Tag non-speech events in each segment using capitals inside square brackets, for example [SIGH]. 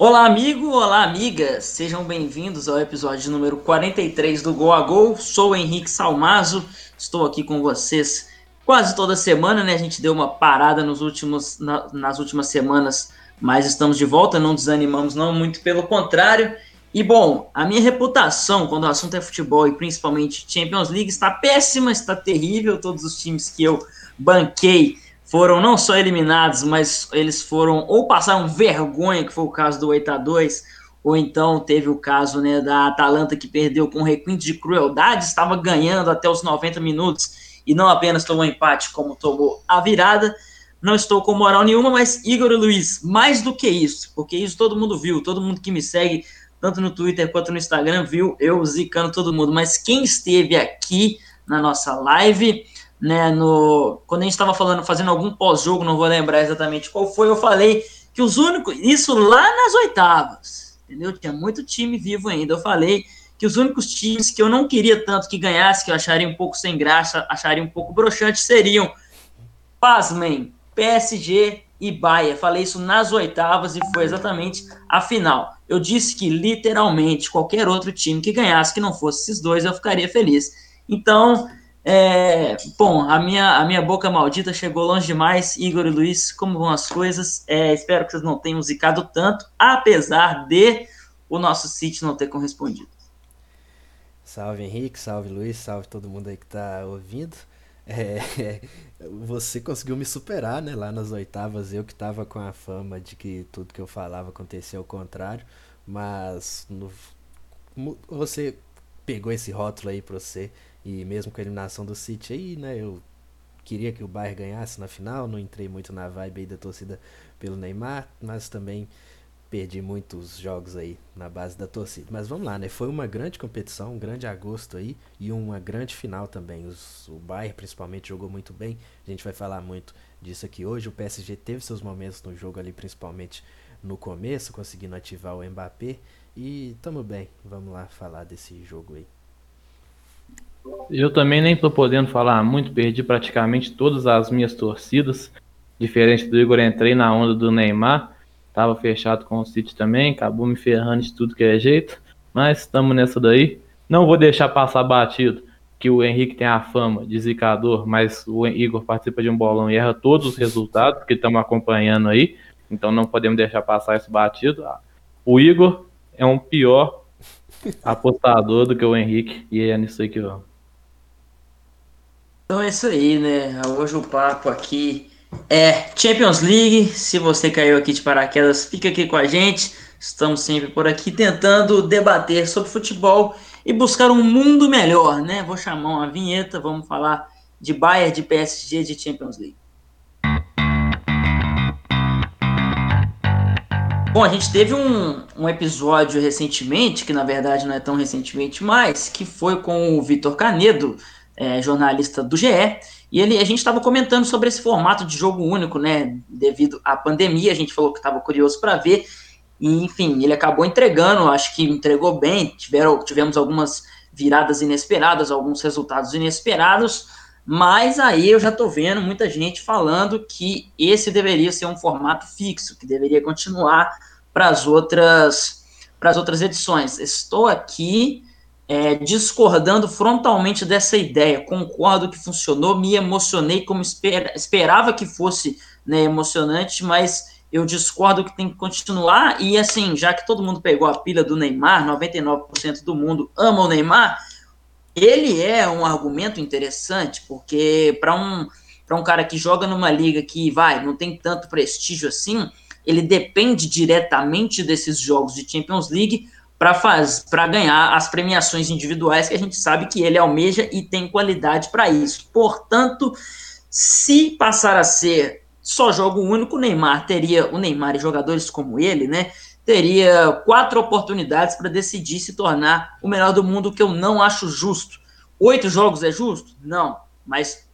Olá, amigo, olá, amiga. Sejam bem-vindos ao episódio número 43 do Gol a Gol. Sou o Henrique Salmazo, estou aqui com vocês quase toda semana, né? A gente deu uma parada nos últimos, na, nas últimas semanas, mas estamos de volta, não desanimamos, não, muito pelo contrário. E bom, a minha reputação quando o assunto é futebol e principalmente Champions League está péssima, está terrível. Todos os times que eu banquei foram não só eliminados, mas eles foram ou passaram vergonha, que foi o caso do 8 a 2 ou então teve o caso né, da Atalanta que perdeu com requinte de crueldade, estava ganhando até os 90 minutos e não apenas tomou empate, como tomou a virada. Não estou com moral nenhuma, mas Igor e Luiz, mais do que isso, porque isso todo mundo viu, todo mundo que me segue, tanto no Twitter quanto no Instagram, viu eu zicando todo mundo. Mas quem esteve aqui na nossa live né, no, quando a gente estava falando, fazendo algum pós-jogo, não vou lembrar exatamente qual foi, eu falei que os únicos, isso lá nas oitavas, entendeu? Tinha muito time vivo ainda. Eu falei que os únicos times que eu não queria tanto que ganhasse, que eu acharia um pouco sem graça, acharia um pouco broxante, seriam, pasmem, PSG e Bahia. Falei isso nas oitavas e foi exatamente a final. Eu disse que literalmente qualquer outro time que ganhasse, que não fosse esses dois, eu ficaria feliz. Então, é, bom, a minha, a minha boca maldita chegou longe demais. Igor e Luiz, como vão as coisas? É, espero que vocês não tenham zicado tanto, apesar de o nosso sítio não ter correspondido. Salve Henrique, salve Luiz, salve todo mundo aí que tá ouvindo. É, [LAUGHS] você conseguiu me superar, né? Lá nas oitavas, eu que tava com a fama de que tudo que eu falava acontecia ao contrário, mas no, você pegou esse rótulo aí pra você e mesmo com a eliminação do City aí, né, eu queria que o Bayern ganhasse na final, não entrei muito na vibe aí da torcida pelo Neymar, mas também perdi muitos jogos aí na base da torcida. Mas vamos lá, né? Foi uma grande competição, um grande agosto aí e uma grande final também. Os, o Bayern principalmente jogou muito bem. A gente vai falar muito disso aqui hoje. O PSG teve seus momentos no jogo ali, principalmente no começo, conseguindo ativar o Mbappé. E tamo bem, vamos lá falar desse jogo aí. Eu também nem tô podendo falar muito, perdi praticamente todas as minhas torcidas. Diferente do Igor, entrei na onda do Neymar, tava fechado com o City também, acabou me ferrando de tudo que é jeito, mas estamos nessa daí. Não vou deixar passar batido que o Henrique tem a fama de zicador, mas o Igor participa de um bolão e erra todos os resultados que estamos acompanhando aí, então não podemos deixar passar esse batido. O Igor é um pior apostador do que o Henrique e é nisso aí que vamos. Então é isso aí, né? Hoje o papo aqui é Champions League. Se você caiu aqui de paraquedas, fica aqui com a gente. Estamos sempre por aqui tentando debater sobre futebol e buscar um mundo melhor, né? Vou chamar uma vinheta, vamos falar de Bayern, de PSG, de Champions League. Bom, a gente teve um, um episódio recentemente, que na verdade não é tão recentemente mais, que foi com o Vitor Canedo, é, jornalista do GE, e ele, a gente estava comentando sobre esse formato de jogo único, né? Devido à pandemia, a gente falou que estava curioso para ver, e enfim, ele acabou entregando, acho que entregou bem, tiveram, tivemos algumas viradas inesperadas, alguns resultados inesperados, mas aí eu já estou vendo muita gente falando que esse deveria ser um formato fixo, que deveria continuar para as outras para as outras edições. Estou aqui é, discordando frontalmente dessa ideia. Concordo que funcionou, me emocionei como esper, esperava que fosse né, emocionante, mas eu discordo que tem que continuar. E assim, já que todo mundo pegou a pilha do Neymar, 99% do mundo ama o Neymar, ele é um argumento interessante, porque para um, um cara que joga numa liga que vai, não tem tanto prestígio assim, ele depende diretamente desses jogos de Champions League para ganhar as premiações individuais que a gente sabe que ele almeja e tem qualidade para isso. Portanto, se passar a ser só jogo único, o Neymar teria, o Neymar e jogadores como ele, né, teria quatro oportunidades para decidir se tornar o melhor do mundo, que eu não acho justo. Oito jogos é justo? Não, mas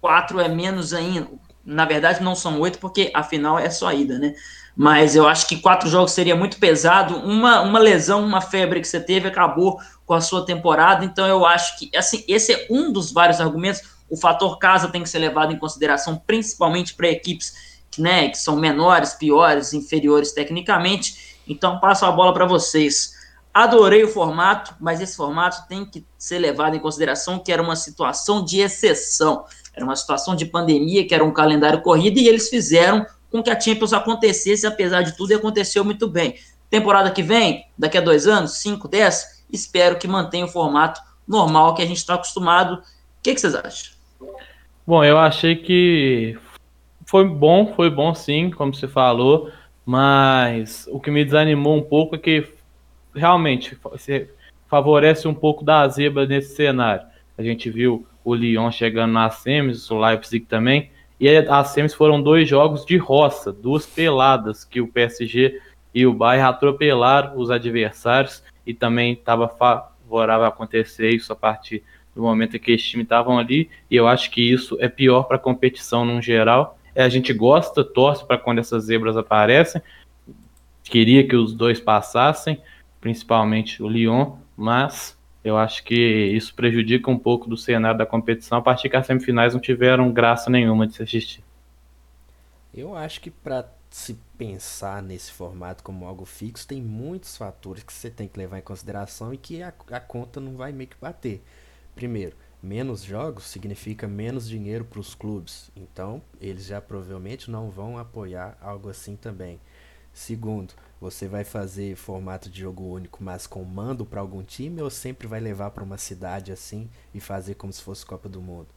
quatro é menos ainda. Na verdade, não são oito, porque a final é só ida, né? mas eu acho que quatro jogos seria muito pesado. Uma, uma lesão, uma febre que você teve acabou com a sua temporada, então eu acho que assim, esse é um dos vários argumentos. O fator casa tem que ser levado em consideração, principalmente para equipes né, que são menores, piores, inferiores tecnicamente. Então passo a bola para vocês. Adorei o formato, mas esse formato tem que ser levado em consideração que era uma situação de exceção. Era uma situação de pandemia, que era um calendário corrido, e eles fizeram com que a Champions acontecesse, apesar de tudo, e aconteceu muito bem. Temporada que vem, daqui a dois anos, cinco, dez, espero que mantenha o formato normal que a gente está acostumado. O que, que vocês acham? Bom, eu achei que foi bom, foi bom sim, como você falou, mas o que me desanimou um pouco é que realmente favorece um pouco da zebra nesse cenário. A gente viu o Lyon chegando nas semis, o Leipzig também, e as semis foram dois jogos de roça, duas peladas que o PSG e o Bayern atropelaram os adversários e também estava favorável a acontecer isso a partir do momento em que esses times estavam ali, e eu acho que isso é pior para a competição no geral. É, a gente gosta, torce para quando essas zebras aparecem, queria que os dois passassem, principalmente o Lyon, mas eu acho que isso prejudica um pouco do cenário da competição a partir que as semifinais não tiveram graça nenhuma de se assistir. Eu acho que para se pensar nesse formato como algo fixo, tem muitos fatores que você tem que levar em consideração e que a, a conta não vai meio que bater. Primeiro, menos jogos significa menos dinheiro para os clubes, então eles já provavelmente não vão apoiar algo assim também. Segundo, você vai fazer formato de jogo único, mas com mando para algum time ou sempre vai levar para uma cidade assim e fazer como se fosse Copa do Mundo?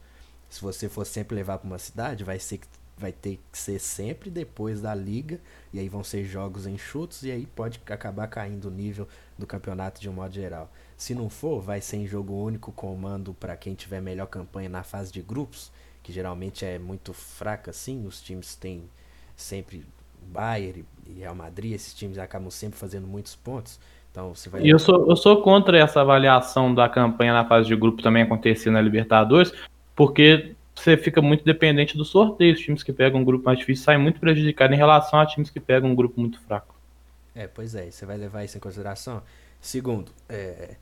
Se você for sempre levar para uma cidade, vai ser vai ter que ser sempre depois da liga e aí vão ser jogos enxutos e aí pode acabar caindo o nível do campeonato de um modo geral. Se não for, vai ser em jogo único com mando para quem tiver melhor campanha na fase de grupos, que geralmente é muito fraca assim, os times têm sempre Bayern e Real Madrid, esses times acabam sempre fazendo muitos pontos. Então você vai. Eu sou, eu sou contra essa avaliação da campanha na fase de grupo também acontecer na Libertadores, porque você fica muito dependente do sorteio. Os times que pegam um grupo mais difícil saem muito prejudicados em relação a times que pegam um grupo muito fraco. É, pois é, você vai levar isso em consideração. Segundo, é,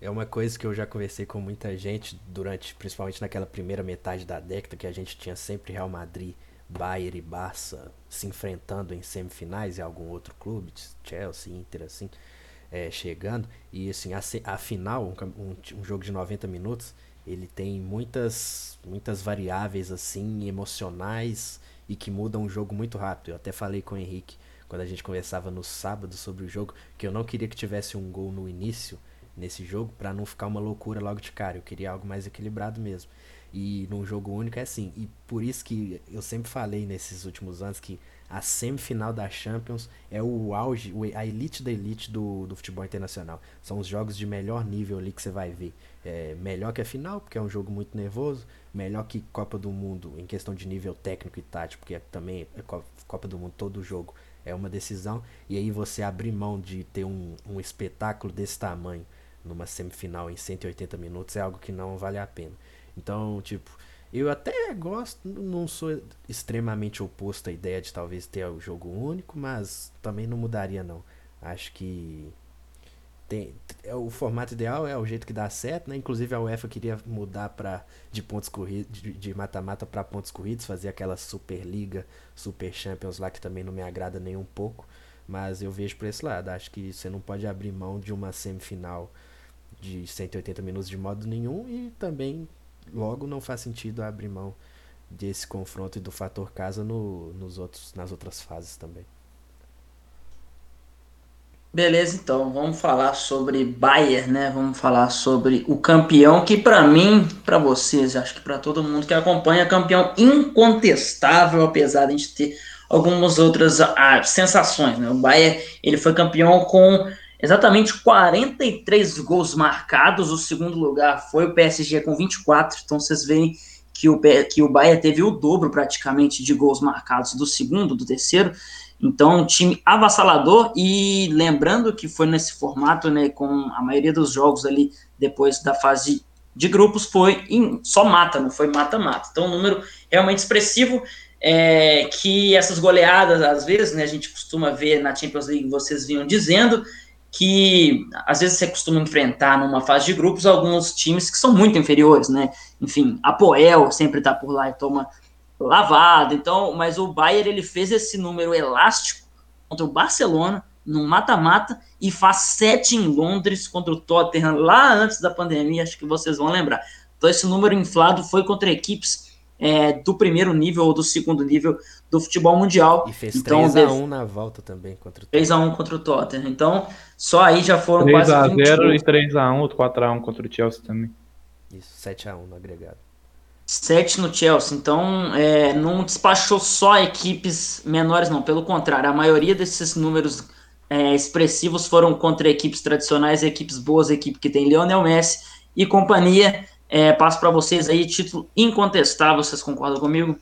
é uma coisa que eu já conversei com muita gente durante, principalmente naquela primeira metade da década, que a gente tinha sempre Real Madrid Bayern e Barça se enfrentando em semifinais e algum outro clube, Chelsea, Inter, assim, é, chegando. E assim, a, a final, um, um, jogo de 90 minutos, ele tem muitas, muitas variáveis assim, emocionais e que mudam o jogo muito rápido. Eu até falei com o Henrique quando a gente conversava no sábado sobre o jogo, que eu não queria que tivesse um gol no início nesse jogo para não ficar uma loucura logo de cara. Eu queria algo mais equilibrado mesmo. E num jogo único é assim. E por isso que eu sempre falei nesses últimos anos que a semifinal da Champions é o auge, a elite da elite do, do futebol internacional. São os jogos de melhor nível ali que você vai ver. É, melhor que a final, porque é um jogo muito nervoso. Melhor que Copa do Mundo em questão de nível técnico e tático, porque é, também é Copa do Mundo todo jogo é uma decisão. E aí você abrir mão de ter um, um espetáculo desse tamanho numa semifinal em 180 minutos é algo que não vale a pena. Então, tipo, eu até gosto, não sou extremamente oposto à ideia de talvez ter o jogo único, mas também não mudaria não. Acho que tem, é, o formato ideal é o jeito que dá certo, né? Inclusive a UEFA queria mudar para de pontos corridos, de mata-mata para pontos corridos, fazer aquela Superliga, Super Champions lá que também não me agrada nem um pouco, mas eu vejo por esse lado. Acho que você não pode abrir mão de uma semifinal de 180 minutos de modo nenhum e também Logo, não faz sentido abrir mão desse confronto e do fator casa no, nos outros, nas outras fases também. Beleza, então vamos falar sobre Bayern, né? Vamos falar sobre o campeão que para mim, para vocês, acho que para todo mundo que acompanha, é campeão incontestável, apesar de a gente ter algumas outras ah, sensações, né? O Bayern, ele foi campeão com exatamente 43 gols marcados. O segundo lugar foi o PSG com 24. Então vocês veem que o, que o Bahia teve o dobro praticamente de gols marcados do segundo, do terceiro. Então, um time avassalador. E lembrando que foi nesse formato, né, com a maioria dos jogos ali depois da fase de grupos, foi em, só mata, não foi mata-mata. Então, um número realmente expressivo. É, que essas goleadas, às vezes, né, a gente costuma ver na Champions League, vocês vinham dizendo, que às vezes você costuma enfrentar numa fase de grupos alguns times que são muito inferiores, né? Enfim, a Poel sempre está por lá e toma lavada. Então, mas o Bayern ele fez esse número elástico contra o Barcelona no mata-mata e faz sete em Londres contra o Tottenham lá antes da pandemia, acho que vocês vão lembrar. Então esse número inflado foi contra equipes é, do primeiro nível ou do segundo nível do futebol mundial. E fez então, 3x1 na volta também contra o Tottenham. 3x1 contra o Tottenham. Então, só aí já foram 3 quase a 0 e 3x1, 4x1 contra o Chelsea também. Isso, 7x1 no agregado. 7 no Chelsea. Então, é, não despachou só equipes menores, não. Pelo contrário, a maioria desses números é, expressivos foram contra equipes tradicionais, equipes boas, equipe que tem Lionel Messi e companhia. É, passo para vocês aí, título incontestável, vocês concordam comigo?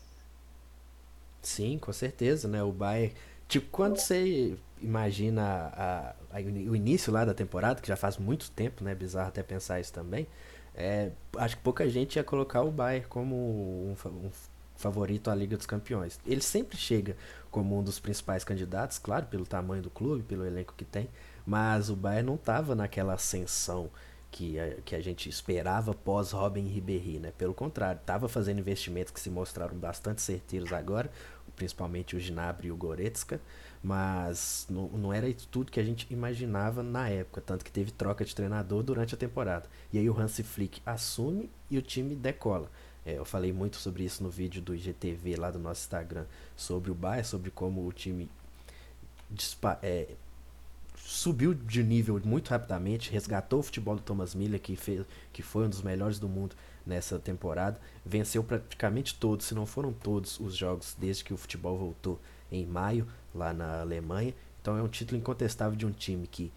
Sim, com certeza, né? O Bayern, tipo, quando você imagina a, a, o início lá da temporada, que já faz muito tempo, né? Bizarro até pensar isso também. É, acho que pouca gente ia colocar o Bayern como um, um favorito à Liga dos Campeões. Ele sempre chega como um dos principais candidatos, claro, pelo tamanho do clube, pelo elenco que tem, mas o Bayern não estava naquela ascensão que a, que a gente esperava pós Robin Ribéry, né? Pelo contrário, estava fazendo investimentos que se mostraram bastante certeiros agora, principalmente o Gnabry e o Goretzka, mas não, não era tudo que a gente imaginava na época, tanto que teve troca de treinador durante a temporada. E aí o Hansi Flick assume e o time decola. É, eu falei muito sobre isso no vídeo do IGTV lá do nosso Instagram, sobre o Bayern, sobre como o time é, subiu de nível muito rapidamente, resgatou o futebol do Thomas Miller, que, fez, que foi um dos melhores do mundo nessa temporada, venceu praticamente todos, se não foram todos, os jogos desde que o futebol voltou em maio, lá na Alemanha. Então é um título incontestável de um time que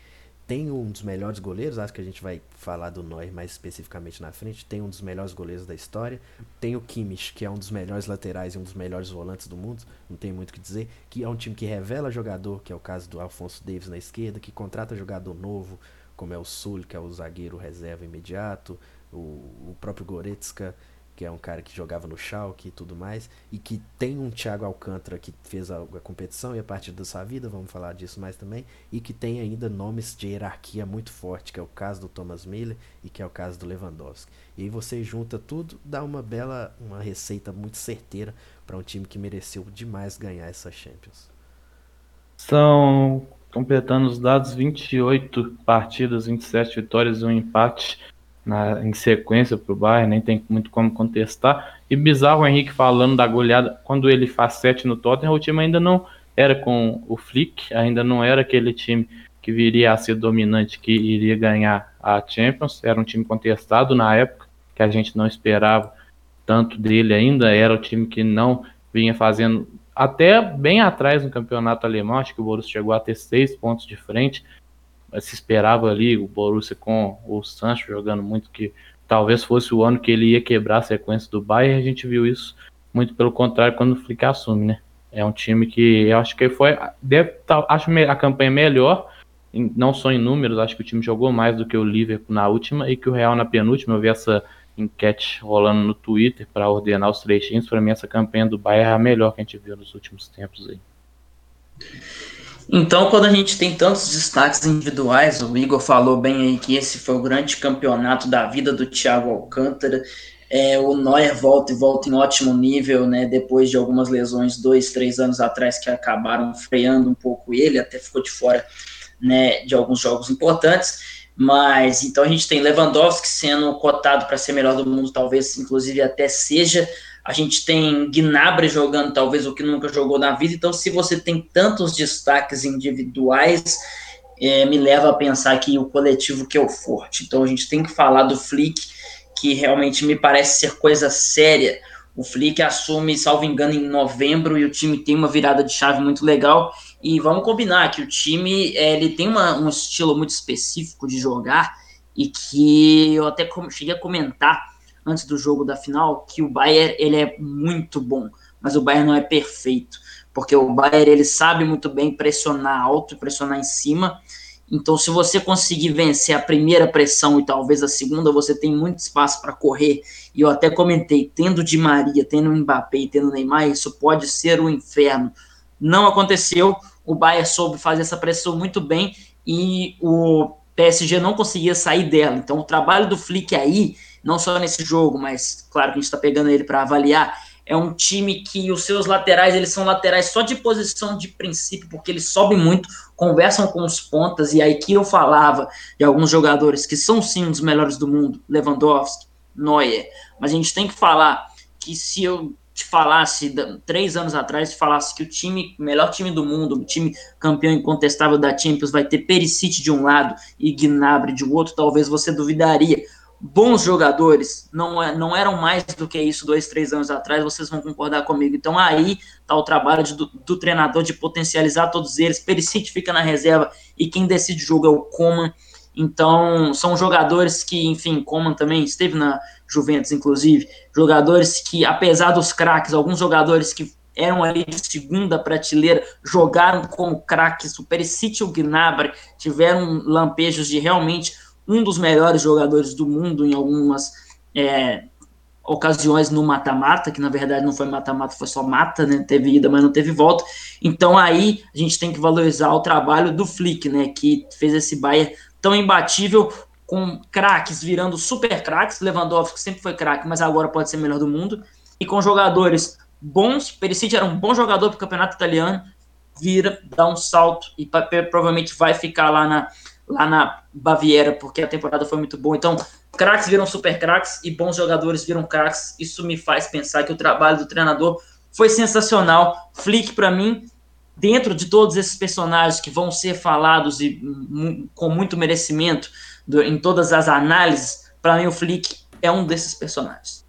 tem um dos melhores goleiros, acho que a gente vai falar do Neuer mais especificamente na frente, tem um dos melhores goleiros da história, tem o Kimmich, que é um dos melhores laterais e um dos melhores volantes do mundo, não tem muito o que dizer, que é um time que revela jogador, que é o caso do Alfonso Davis na esquerda, que contrata jogador novo, como é o Sul, que é o zagueiro reserva imediato, o, o próprio Goretzka, que é um cara que jogava no Schalke e tudo mais, e que tem um Thiago Alcântara que fez a, a, competição e a partir da sua vida, vamos falar disso mais também, e que tem ainda nomes de hierarquia muito forte, que é o caso do Thomas Miller e que é o caso do Lewandowski. E aí você junta tudo, dá uma bela, uma receita muito certeira para um time que mereceu demais ganhar essa Champions. São, completando os dados, 28 partidas, 27 vitórias e um empate na, em sequência para o Bayern, nem tem muito como contestar. E bizarro o Henrique falando da goleada, quando ele faz 7 no Tottenham, o time ainda não era com o Flick, ainda não era aquele time que viria a ser dominante, que iria ganhar a Champions, era um time contestado na época, que a gente não esperava tanto dele ainda, era o time que não vinha fazendo até bem atrás no campeonato alemão, acho que o Borussia chegou a ter seis pontos de frente, se esperava ali o Borussia com o Sancho jogando muito que talvez fosse o ano que ele ia quebrar a sequência do Bayern, a gente viu isso muito pelo contrário quando o Flick assume, né? É um time que eu acho que foi deve tá, acho a campanha melhor, não só em números, acho que o time jogou mais do que o Liverpool na última e que o Real na penúltima. Eu vi essa enquete rolando no Twitter para ordenar os três times. Para mim, essa campanha do Bayern é a melhor que a gente viu nos últimos tempos aí. Então, quando a gente tem tantos destaques individuais, o Igor falou bem aí que esse foi o grande campeonato da vida do Thiago Alcântara. É, o Neuer volta e volta em ótimo nível, né? Depois de algumas lesões, dois, três anos atrás, que acabaram freando um pouco ele, até ficou de fora né, de alguns jogos importantes. Mas então a gente tem Lewandowski sendo cotado para ser melhor do mundo, talvez inclusive até seja a gente tem Gnabry jogando talvez o que nunca jogou na vida. Então, se você tem tantos destaques individuais, é, me leva a pensar que o coletivo que é o forte. Então, a gente tem que falar do Flick, que realmente me parece ser coisa séria. O Flick assume, salvo engano, em novembro e o time tem uma virada de chave muito legal. E vamos combinar que o time é, ele tem uma, um estilo muito específico de jogar e que eu até cheguei a comentar antes do jogo da final que o Bayern ele é muito bom, mas o Bayern não é perfeito, porque o Bayern ele sabe muito bem pressionar alto pressionar em cima. Então, se você conseguir vencer a primeira pressão e talvez a segunda, você tem muito espaço para correr. E eu até comentei, tendo Di Maria, tendo Mbappé e tendo Neymar, isso pode ser o um inferno. Não aconteceu. O Bayern soube fazer essa pressão muito bem e o PSG não conseguia sair dela. Então, o trabalho do Flick aí não só nesse jogo, mas claro que a gente está pegando ele para avaliar, é um time que os seus laterais, eles são laterais só de posição de princípio, porque eles sobem muito, conversam com os pontas, e aí que eu falava de alguns jogadores que são sim os melhores do mundo, Lewandowski, Neuer, mas a gente tem que falar que se eu te falasse, três anos atrás, te falasse que o time, melhor time do mundo, o time campeão incontestável da Champions vai ter Perisic de um lado e Gnabry de outro, talvez você duvidaria, bons jogadores, não, é, não eram mais do que isso dois, três anos atrás, vocês vão concordar comigo. Então aí está o trabalho de, do, do, treinador de potencializar todos eles. Perisic fica na reserva e quem decide o jogo é o Coman. Então são jogadores que, enfim, Coman também esteve na Juventus, inclusive, jogadores que, apesar dos craques, alguns jogadores que eram ali de segunda prateleira, jogaram como craques, o Perisic e o Gnabry tiveram lampejos de realmente um dos melhores jogadores do mundo em algumas é, ocasiões no mata-mata, que na verdade não foi mata-mata, foi só mata, né? Teve ida, mas não teve volta. Então aí a gente tem que valorizar o trabalho do Flick, né? Que fez esse Bayern tão imbatível, com craques virando super craques. Lewandowski sempre foi craque, mas agora pode ser melhor do mundo. E com jogadores bons. Perisic era um bom jogador para o campeonato italiano. Vira, dá um salto e provavelmente vai ficar lá na, lá na Baviera, porque a temporada foi muito boa. Então, craques viram super craques e bons jogadores viram craques. Isso me faz pensar que o trabalho do treinador foi sensacional. Flick, para mim, dentro de todos esses personagens que vão ser falados e com muito merecimento do, em todas as análises, para mim o Flick é um desses personagens.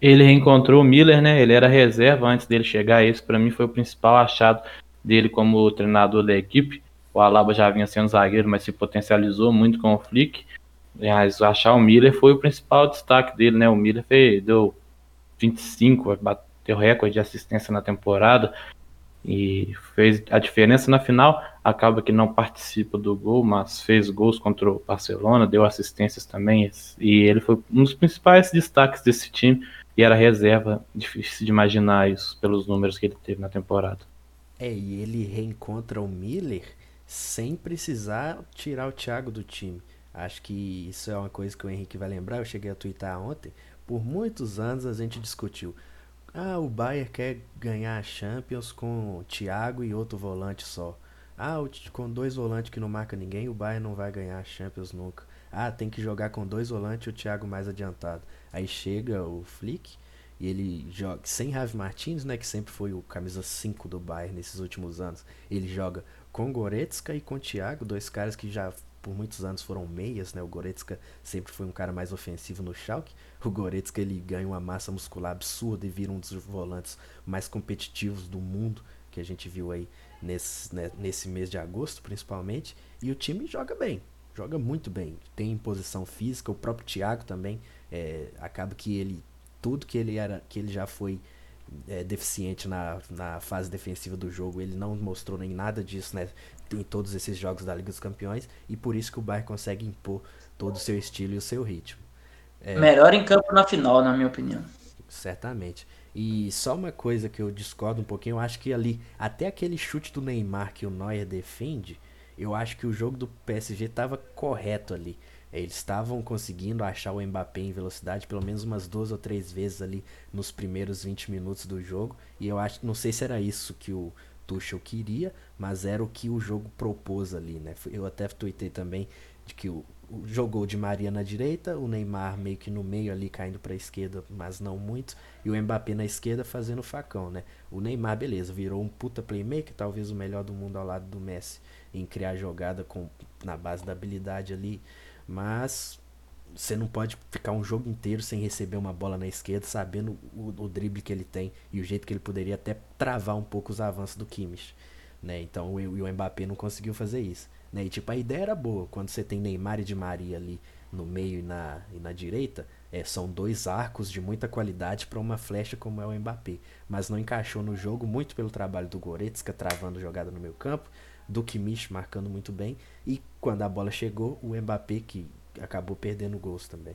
Ele reencontrou o Miller, né? Ele era reserva antes dele chegar. Esse, para mim, foi o principal achado dele como treinador da equipe. O Alaba já vinha sendo zagueiro, mas se potencializou muito com o Flick. Mas achar o Miller foi o principal destaque dele, né? O Miller fez, deu 25, bateu recorde de assistência na temporada e fez a diferença na final. Acaba que não participa do gol, mas fez gols contra o Barcelona, deu assistências também. E ele foi um dos principais destaques desse time e era reserva. Difícil de imaginar isso pelos números que ele teve na temporada. É, e ele reencontra o Miller sem precisar tirar o Thiago do time. Acho que isso é uma coisa que o Henrique vai lembrar. Eu cheguei a twittar ontem. Por muitos anos a gente discutiu. Ah, o Bayern quer ganhar a Champions com Thiago e outro volante só. Ah, com dois volantes que não marca ninguém, o Bayern não vai ganhar a Champions nunca. Ah, tem que jogar com dois volantes e o Thiago mais adiantado. Aí chega o Flick e ele joga sem Ravi Martins, né, que sempre foi o camisa 5 do Bayern nesses últimos anos. Ele joga com Goretzka e com Thiago, dois caras que já por muitos anos foram meias, né? O Goretzka sempre foi um cara mais ofensivo no Schalke. O Goretzka ele ganha uma massa muscular absurda e vira um dos volantes mais competitivos do mundo que a gente viu aí nesse, né, nesse mês de agosto, principalmente. E o time joga bem, joga muito bem. Tem posição física, o próprio Thiago também é, acaba que ele tudo que ele era, que ele já foi é, deficiente na, na fase defensiva do jogo. Ele não mostrou nem nada disso né, em todos esses jogos da Liga dos Campeões e por isso que o Bayern consegue impor todo o seu estilo e o seu ritmo. É, Melhor em campo na final, na minha opinião. Certamente. E só uma coisa que eu discordo um pouquinho, eu acho que ali, até aquele chute do Neymar que o Neuer defende, eu acho que o jogo do PSG estava correto ali. Eles estavam conseguindo achar o Mbappé em velocidade pelo menos umas duas ou três vezes ali nos primeiros 20 minutos do jogo. E eu acho, não sei se era isso que o Tuchel queria, mas era o que o jogo propôs ali, né? Eu até tuitei também de que o, o jogou de Maria na direita, o Neymar meio que no meio ali caindo para a esquerda, mas não muito, e o Mbappé na esquerda fazendo facão, né? O Neymar, beleza, virou um puta playmaker, talvez o melhor do mundo ao lado do Messi em criar jogada com na base da habilidade ali mas você não pode ficar um jogo inteiro sem receber uma bola na esquerda, sabendo o, o drible que ele tem e o jeito que ele poderia até travar um pouco os avanços do Kimmich. Né? Então o, o Mbappé não conseguiu fazer isso. Né? E tipo, a ideia era boa. Quando você tem Neymar e Di Maria ali no meio e na, e na direita, é, são dois arcos de muita qualidade para uma flecha como é o Mbappé. Mas não encaixou no jogo, muito pelo trabalho do Goretzka travando jogada no meio campo do Kimmich marcando muito bem. E quando a bola chegou, o Mbappé que acabou perdendo gols também.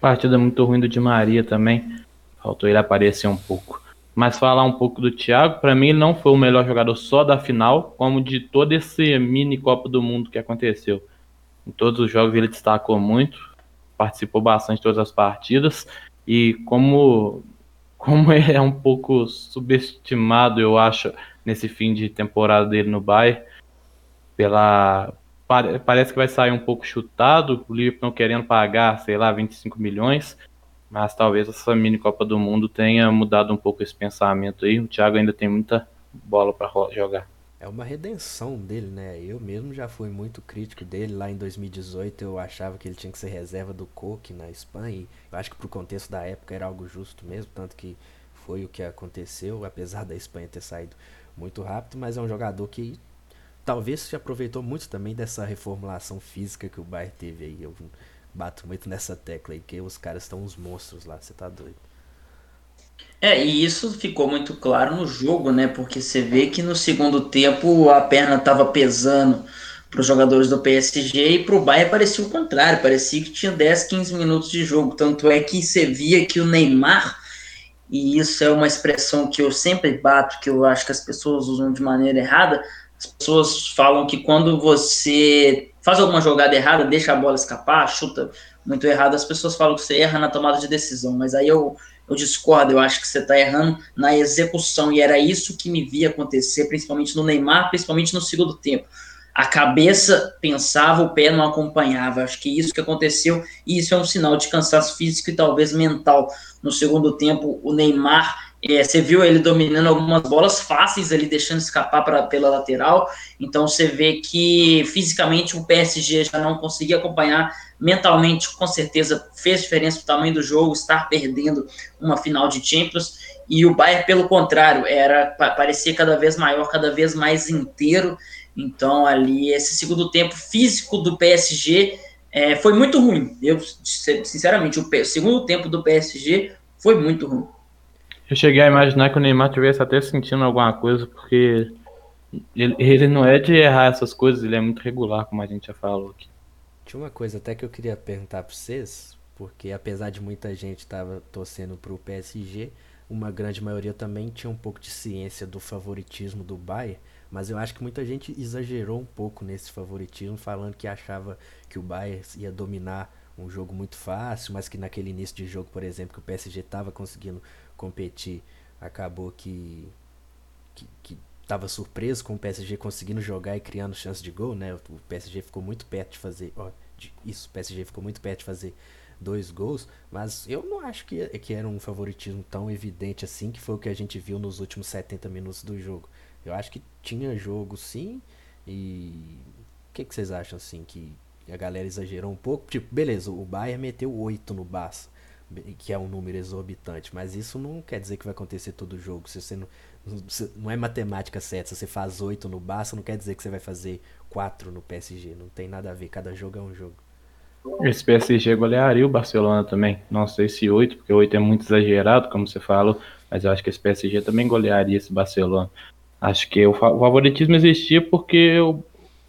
Partida muito ruim do Di Maria também. Faltou ele aparecer um pouco. Mas falar um pouco do Thiago, para mim ele não foi o melhor jogador só da final, como de todo esse mini Copa do Mundo que aconteceu. Em todos os jogos ele destacou muito, participou bastante de todas as partidas e como como [LAUGHS] é um pouco subestimado, eu acho, nesse fim de temporada dele no Bayern, pela parece que vai sair um pouco chutado, o Liverpool não querendo pagar, sei lá, 25 milhões, mas talvez essa mini Copa do Mundo tenha mudado um pouco esse pensamento aí. O Thiago ainda tem muita bola para jogar. É uma redenção dele, né? Eu mesmo já fui muito crítico dele. Lá em 2018 eu achava que ele tinha que ser reserva do Coque na Espanha. E eu acho que pro contexto da época era algo justo mesmo, tanto que foi o que aconteceu, apesar da Espanha ter saído muito rápido, mas é um jogador que talvez se aproveitou muito também dessa reformulação física que o Bayern teve aí. Eu bato muito nessa tecla aí, que os caras estão uns monstros lá, você tá doido. É, e isso ficou muito claro no jogo, né? Porque você vê que no segundo tempo a perna estava pesando para os jogadores do PSG e para o Bayern parecia o contrário, parecia que tinha 10, 15 minutos de jogo. Tanto é que você via que o Neymar, e isso é uma expressão que eu sempre bato, que eu acho que as pessoas usam de maneira errada, as pessoas falam que quando você faz alguma jogada errada, deixa a bola escapar, chuta muito errado, as pessoas falam que você erra na tomada de decisão, mas aí eu, eu discordo, eu acho que você está errando na execução, e era isso que me via acontecer, principalmente no Neymar, principalmente no segundo tempo. A cabeça pensava, o pé não acompanhava. Acho que isso que aconteceu, e isso é um sinal de cansaço físico e talvez mental. No segundo tempo, o Neymar é, você viu ele dominando algumas bolas fáceis ali, deixando escapar pra, pela lateral. Então você vê que fisicamente o PSG já não conseguia acompanhar. Mentalmente, com certeza, fez diferença o tamanho do jogo, estar perdendo uma final de Champions. E o Bayern, pelo contrário, era parecia cada vez maior, cada vez mais inteiro. Então, ali, esse segundo tempo físico do PSG é, foi muito ruim. Eu, sinceramente, o segundo tempo do PSG foi muito ruim. Eu cheguei a imaginar que o Neymar tivesse até sentindo alguma coisa, porque ele, ele não é de errar essas coisas, ele é muito regular, como a gente já falou aqui. Tinha uma coisa até que eu queria perguntar para vocês, porque apesar de muita gente estava torcendo para o PSG, uma grande maioria também tinha um pouco de ciência do favoritismo do Bayern, mas eu acho que muita gente exagerou um pouco nesse favoritismo, falando que achava que o Bayern ia dominar um jogo muito fácil, mas que naquele início de jogo, por exemplo, que o PSG estava conseguindo competir, acabou que, que, que tava surpreso com o PSG conseguindo jogar e criando chance de gol, né? O PSG ficou muito perto de fazer, ó, de, isso, o PSG ficou muito perto de fazer dois gols, mas eu não acho que, que era um favoritismo tão evidente assim, que foi o que a gente viu nos últimos 70 minutos do jogo. Eu acho que tinha jogo sim, e o que, que vocês acham assim, que a galera exagerou um pouco? Tipo, beleza, o Bayern meteu 8 no Barça, que é um número exorbitante, mas isso não quer dizer que vai acontecer todo jogo. Se você não, não é matemática certa, se você faz 8 no Barça, não quer dizer que você vai fazer 4 no PSG. Não tem nada a ver, cada jogo é um jogo. Esse PSG golearia o Barcelona também. Não sei se 8, porque 8 é muito exagerado, como você falou, mas eu acho que esse PSG também golearia esse Barcelona. Acho que o favoritismo existia porque eu,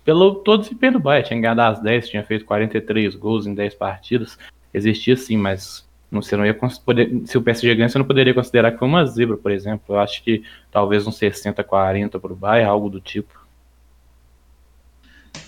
pelo todo desempenho do Bayern, tinha ganhado as 10, tinha feito 43 gols em 10 partidas. Existia sim, mas você não ia poder, se o PSG ganha, você não poderia considerar que foi uma zebra, por exemplo. Eu acho que talvez um 60-40 para o Bayern, algo do tipo.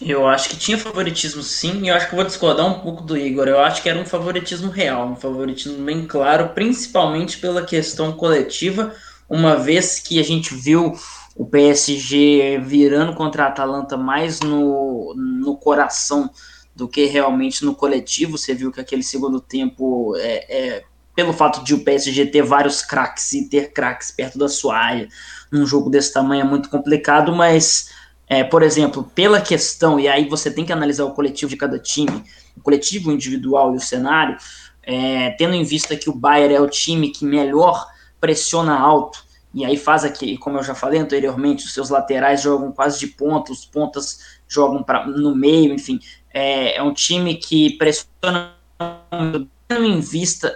Eu acho que tinha favoritismo sim, e eu acho que eu vou discordar um pouco do Igor. Eu acho que era um favoritismo real, um favoritismo bem claro, principalmente pela questão coletiva, uma vez que a gente viu o PSG virando contra a Atalanta mais no, no coração do que realmente no coletivo. Você viu que aquele segundo tempo, é, é pelo fato de o PSG ter vários craques e ter craques perto da sua área, num jogo desse tamanho é muito complicado, mas, é, por exemplo, pela questão, e aí você tem que analisar o coletivo de cada time, o coletivo, individual e o cenário, é, tendo em vista que o Bayern é o time que melhor pressiona alto, e aí faz aqui, como eu já falei anteriormente, os seus laterais jogam quase de ponta, os pontas jogam pra, no meio, enfim, é, é um time que pressiona em vista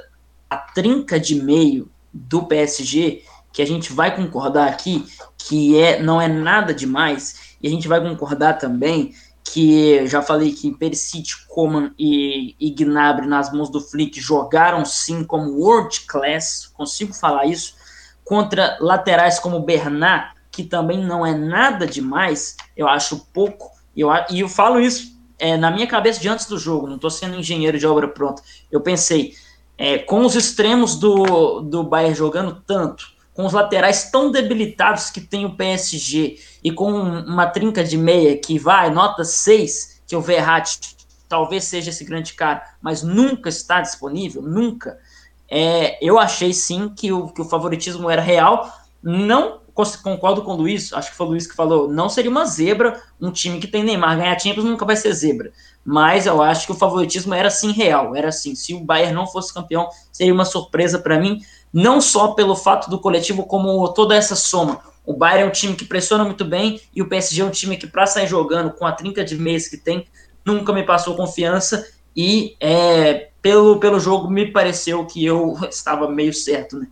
a trinca de meio do PSG, que a gente vai concordar aqui que é não é nada demais, e a gente vai concordar também que já falei que Perisic, Coman e, e Gnabry nas mãos do Flick jogaram sim como world class, consigo falar isso, contra laterais como Bernat, que também não é nada demais, eu acho pouco, eu, e eu falo isso é, na minha cabeça de antes do jogo, não estou sendo engenheiro de obra pronta. Eu pensei, é, com os extremos do, do Bayern jogando tanto, com os laterais tão debilitados que tem o PSG e com uma trinca de meia que vai, nota 6, que o Verratti talvez seja esse grande cara, mas nunca está disponível, nunca. É, eu achei sim que o, que o favoritismo era real. Não concordo com o Luiz, acho que foi o Luiz que falou, não seria uma zebra um time que tem Neymar ganhar Champions nunca vai ser zebra. Mas eu acho que o favoritismo era sim real, era assim. Se o Bayern não fosse campeão, seria uma surpresa para mim, não só pelo fato do coletivo, como toda essa soma. O Bayern é um time que pressiona muito bem e o PSG é um time que, para sair jogando com a trinca de meias que tem, nunca me passou confiança e é, pelo, pelo jogo me pareceu que eu estava meio certo, né?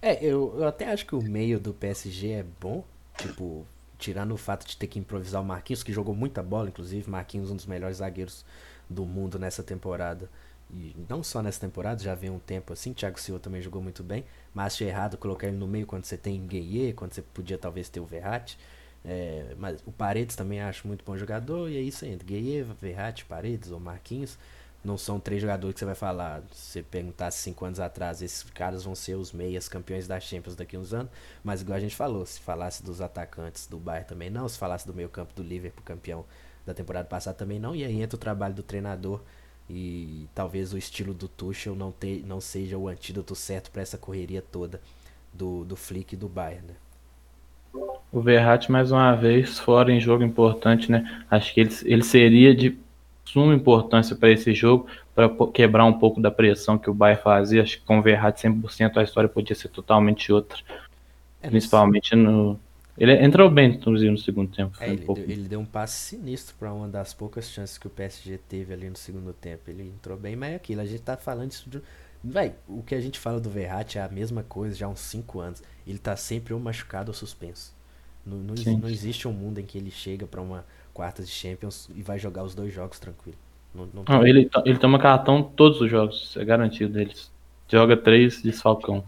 É, eu, eu até acho que o meio do PSG é bom, tipo, tirando o fato de ter que improvisar o Marquinhos, que jogou muita bola, inclusive, Marquinhos um dos melhores zagueiros do mundo nessa temporada. E não só nessa temporada, já vem um tempo assim, Thiago Silva também jogou muito bem, mas achei errado colocar ele no meio quando você tem Gueye, quando você podia talvez ter o Verratti. É, mas o Paredes também acho muito bom jogador, e é isso aí, Gueye, Verratti, Paredes ou Marquinhos. Não são três jogadores que você vai falar. Se você perguntasse cinco anos atrás, esses caras vão ser os meias campeões da Champions daqui a uns anos. Mas igual a gente falou, se falasse dos atacantes do Bayern também não, se falasse do meio campo do Liverpool campeão da temporada passada também não. E aí entra o trabalho do treinador e talvez o estilo do Tuchel não, te, não seja o antídoto certo para essa correria toda do, do Flick e do Bayern, né? O Verratti mais uma vez fora em jogo importante, né? Acho que ele, ele seria de suma importância para esse jogo, para quebrar um pouco da pressão que o Bayern fazia. Acho que com o Verratti 100% a história podia ser totalmente outra. É, principalmente no, ele entrou bem, inclusive, no segundo tempo. É, ele, um deu, ele, deu, um passe sinistro para uma das poucas chances que o PSG teve ali no segundo tempo. Ele entrou bem, mas é aquilo. A gente tá falando isso de. Vai, o que a gente fala do Verratti é a mesma coisa já há uns 5 anos. Ele tá sempre ou machucado ou suspenso. Não, não, não existe um mundo em que ele chega para uma quarta de Champions e vai jogar os dois jogos tranquilo. Não, não, não ele, ele toma cartão todos os jogos, é garantido deles. Joga três desfalcão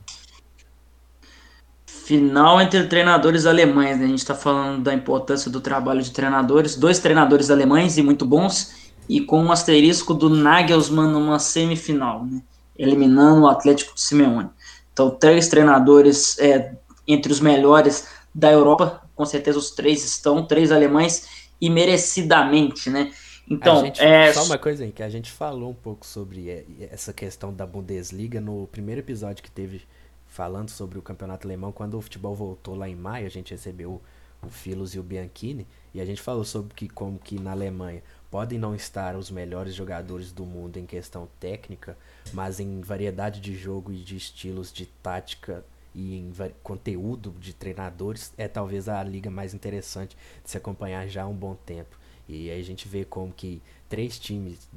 final entre treinadores alemães. Né? A gente está falando da importância do trabalho de treinadores, dois treinadores alemães e muito bons, e com um asterisco do Nagelsmann numa semifinal, né? eliminando o Atlético de Simeone. Então, três treinadores é, entre os melhores da Europa, com certeza os três estão, três alemães, e merecidamente, né? Então, gente, é... só uma coisa aí, que a gente falou um pouco sobre é, essa questão da Bundesliga no primeiro episódio que teve falando sobre o campeonato alemão, quando o futebol voltou lá em maio, a gente recebeu o Filos e o Bianchini, e a gente falou sobre que como que na Alemanha podem não estar os melhores jogadores do mundo em questão técnica, mas em variedade de jogo e de estilos de tática e em conteúdo de treinadores é talvez a liga mais interessante de se acompanhar já há um bom tempo. E aí a gente vê como que três times,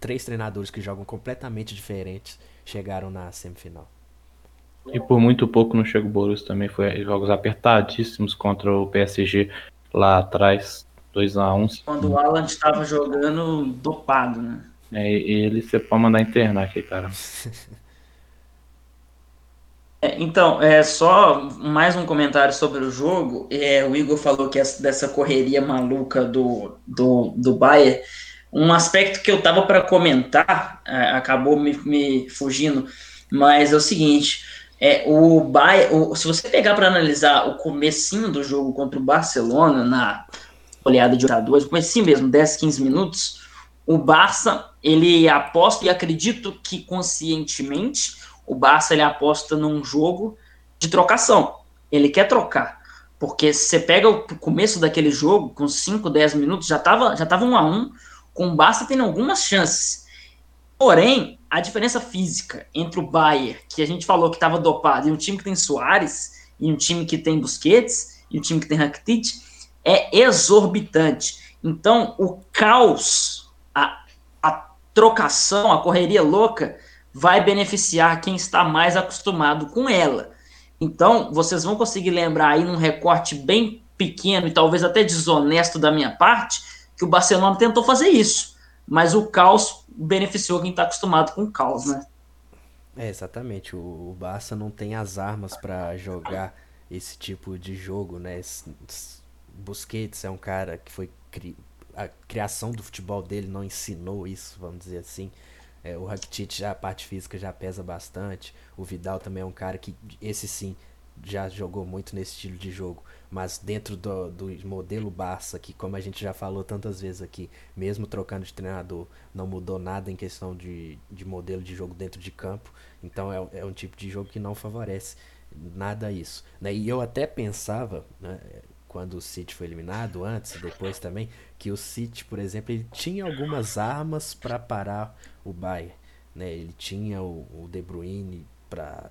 três treinadores que jogam completamente diferentes chegaram na semifinal. E por muito pouco não chega o Borussia também. Foi jogos apertadíssimos contra o PSG lá atrás. 2x1. Um. Quando o Alan estava jogando dopado, né? É, ele você pode mandar internar aqui, cara. [LAUGHS] É, então, é só mais um comentário sobre o jogo. É, o Igor falou que essa, dessa correria maluca do, do, do Bayern. Um aspecto que eu tava para comentar é, acabou me, me fugindo, mas é o seguinte: é, o Bayern, se você pegar para analisar o comecinho do jogo contra o Barcelona na oleada de 2, comecinho mesmo, 10, 15 minutos, o Barça, ele aposta e acredito que conscientemente o Barça ele aposta num jogo de trocação. Ele quer trocar. Porque se você pega o começo daquele jogo, com 5, 10 minutos, já estava já tava 1 a 1 com o Barça tendo algumas chances. Porém, a diferença física entre o Bayern, que a gente falou que estava dopado, e um time que tem Soares, e um time que tem Busquets, e um time que tem Rakitic, é exorbitante. Então, o caos, a, a trocação, a correria louca, vai beneficiar quem está mais acostumado com ela. Então, vocês vão conseguir lembrar aí num recorte bem pequeno e talvez até desonesto da minha parte, que o Barcelona tentou fazer isso. Mas o caos beneficiou quem está acostumado com o caos, né? É, exatamente. O, o Barça não tem as armas para jogar esse tipo de jogo, né? Busquets é um cara que foi. Cri... A criação do futebol dele não ensinou isso, vamos dizer assim. É, o Rakitic, a parte física já pesa bastante. O Vidal também é um cara que, esse sim, já jogou muito nesse estilo de jogo. Mas dentro do, do modelo Barça, que como a gente já falou tantas vezes aqui, mesmo trocando de treinador, não mudou nada em questão de, de modelo de jogo dentro de campo. Então é, é um tipo de jogo que não favorece nada isso. Né? E eu até pensava, né, quando o City foi eliminado, antes e depois também, que o City, por exemplo, ele tinha algumas armas para parar o Bayern. Né? Ele tinha o, o De Bruyne para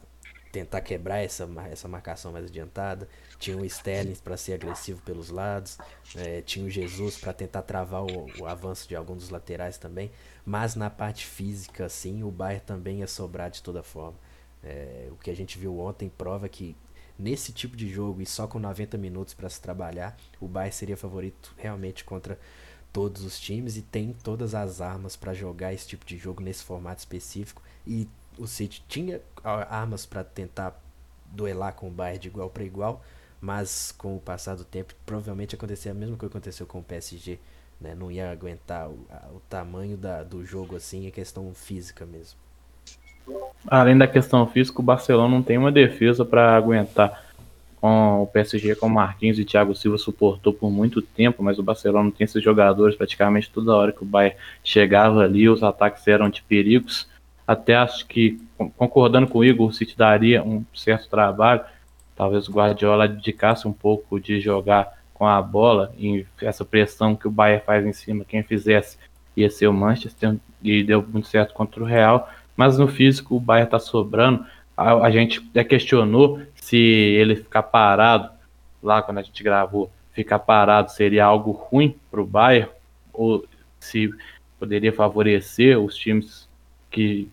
tentar quebrar essa, essa marcação mais adiantada. Tinha o Sterling para ser agressivo pelos lados. É, tinha o Jesus para tentar travar o, o, avanço de alguns dos laterais também. Mas na parte física, assim, o Bayern também ia sobrar de toda forma. É, o que a gente viu ontem prova que nesse tipo de jogo e só com 90 minutos para se trabalhar, o Bayern seria favorito realmente contra todos os times e tem todas as armas para jogar esse tipo de jogo nesse formato específico e o City tinha armas para tentar duelar com o Bayern de igual para igual, mas com o passar do tempo provavelmente acontecer a mesma coisa que aconteceu com o PSG, né? Não ia aguentar o, a, o tamanho da, do jogo assim, é questão física mesmo. Além da questão física, o Barcelona não tem uma defesa para aguentar com o PSG com o Marquinhos e Thiago Silva suportou por muito tempo, mas o Barcelona tem esses jogadores praticamente toda hora que o Bayern chegava ali, os ataques eram de perigos até acho que, concordando com o Igor, o City daria um certo trabalho. Talvez o Guardiola dedicasse um pouco de jogar com a bola e essa pressão que o Bayern faz em cima, quem fizesse ia ser o Manchester e deu muito certo contra o Real. Mas no físico o Bayern está sobrando. A, gente até questionou se ele ficar parado lá quando a gente gravou, ficar parado seria algo ruim para o Bayern ou se poderia favorecer os times que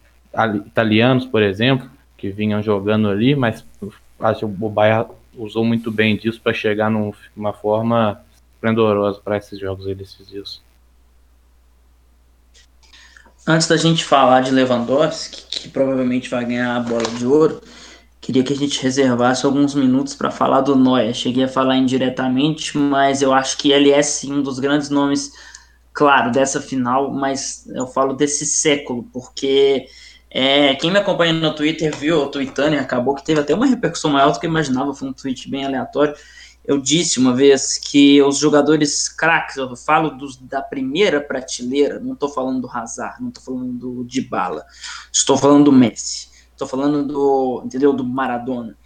italianos, por exemplo, que vinham jogando ali, mas acho que o Bayern usou muito bem disso para chegar numa forma esplendorosa para esses jogos aí desses dias. Antes da gente falar de Lewandowski, que provavelmente vai ganhar a bola de ouro, queria que a gente reservasse alguns minutos para falar do Neuer. Cheguei a falar indiretamente, mas eu acho que ele é sim um dos grandes nomes, claro, dessa final, mas eu falo desse século, porque é, quem me acompanha no Twitter viu o tweetando acabou que teve até uma repercussão maior do que eu imaginava, foi um tweet bem aleatório. Eu disse uma vez que os jogadores craques, eu falo dos, da primeira prateleira, não estou falando do Hazard, não estou falando do Dybala, estou falando do Messi, estou falando do, entendeu, do Maradona.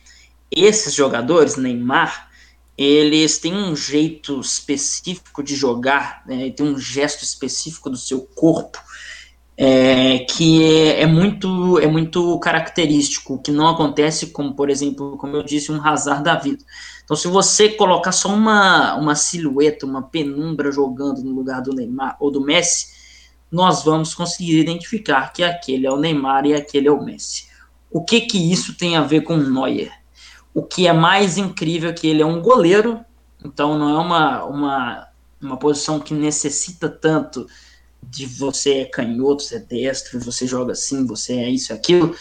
Esses jogadores, Neymar, eles têm um jeito específico de jogar, né, tem um gesto específico do seu corpo é, que é, é, muito é muito característico, que não acontece como, por exemplo, como eu disse, um Hazard da vida. Então, se você colocar só uma, uma silhueta, uma penumbra jogando no lugar do Neymar ou do Messi, nós vamos conseguir identificar que aquele é o Neymar e aquele é o Messi. O que que isso tem a ver com o Neuer? O que é mais incrível é que ele é um goleiro, então não é uma, uma, uma posição que necessita tanto de você é canhoto, você é destro, você joga assim, você é isso aquilo,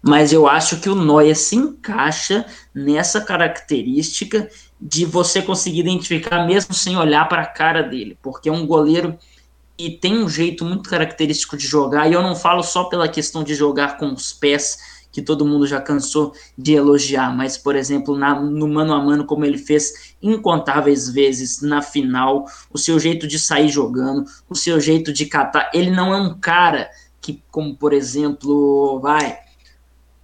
mas eu acho que o Noia se encaixa nessa característica de você conseguir identificar mesmo sem olhar para a cara dele, porque é um goleiro e tem um jeito muito característico de jogar, e eu não falo só pela questão de jogar com os pés, que todo mundo já cansou de elogiar, mas, por exemplo, na, no mano a mano, como ele fez incontáveis vezes na final, o seu jeito de sair jogando, o seu jeito de catar, ele não é um cara que, como por exemplo, vai,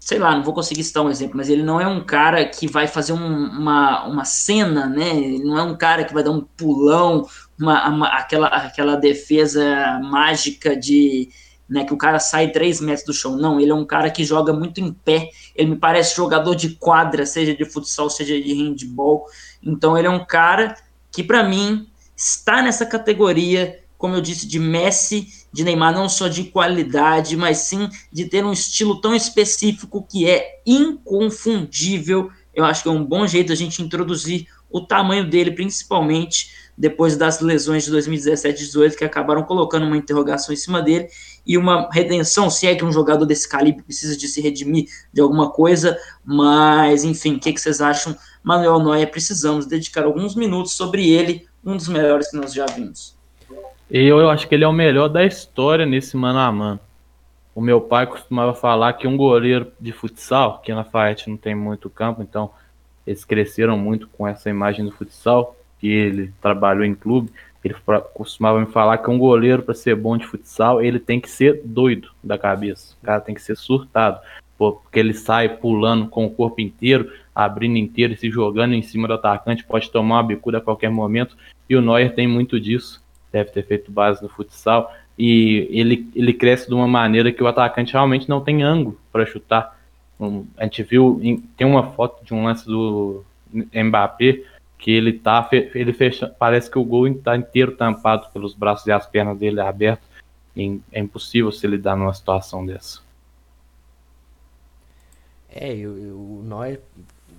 sei lá, não vou conseguir citar um exemplo, mas ele não é um cara que vai fazer um, uma, uma cena, né? Ele não é um cara que vai dar um pulão, uma, uma aquela, aquela defesa mágica de né, que o cara sai 3 metros do chão. Não, ele é um cara que joga muito em pé. Ele me parece jogador de quadra, seja de futsal, seja de handball. Então ele é um cara que para mim está nessa categoria, como eu disse, de Messi, de Neymar, não só de qualidade, mas sim de ter um estilo tão específico que é inconfundível. Eu acho que é um bom jeito a gente introduzir o tamanho dele, principalmente depois das lesões de 2017 e 2018, que acabaram colocando uma interrogação em cima dele e uma redenção, se é que um jogador desse calibre precisa de se redimir de alguma coisa, mas enfim, o que, que vocês acham? Manuel Noia, precisamos dedicar alguns minutos sobre ele, um dos melhores que nós já vimos. Eu, eu acho que ele é o melhor da história nesse mano a mano. o meu pai costumava falar que um goleiro de futsal, que na Lafayette não tem muito campo, então eles cresceram muito com essa imagem do futsal, que ele trabalhou em clube. Ele costumava me falar que um goleiro, para ser bom de futsal, ele tem que ser doido da cabeça. O cara tem que ser surtado, porque ele sai pulando com o corpo inteiro, abrindo inteiro e se jogando em cima do atacante, pode tomar uma bicuda a qualquer momento. E o Neuer tem muito disso, deve ter feito base no futsal e ele, ele cresce de uma maneira que o atacante realmente não tem ângulo para chutar. Um, a gente viu, em, tem uma foto de um lance do Mbappé que ele tá, ele fecha, parece que o gol está inteiro tampado pelos braços e as pernas dele abertos. É impossível se ele dar numa situação dessa. É, o, Neuer,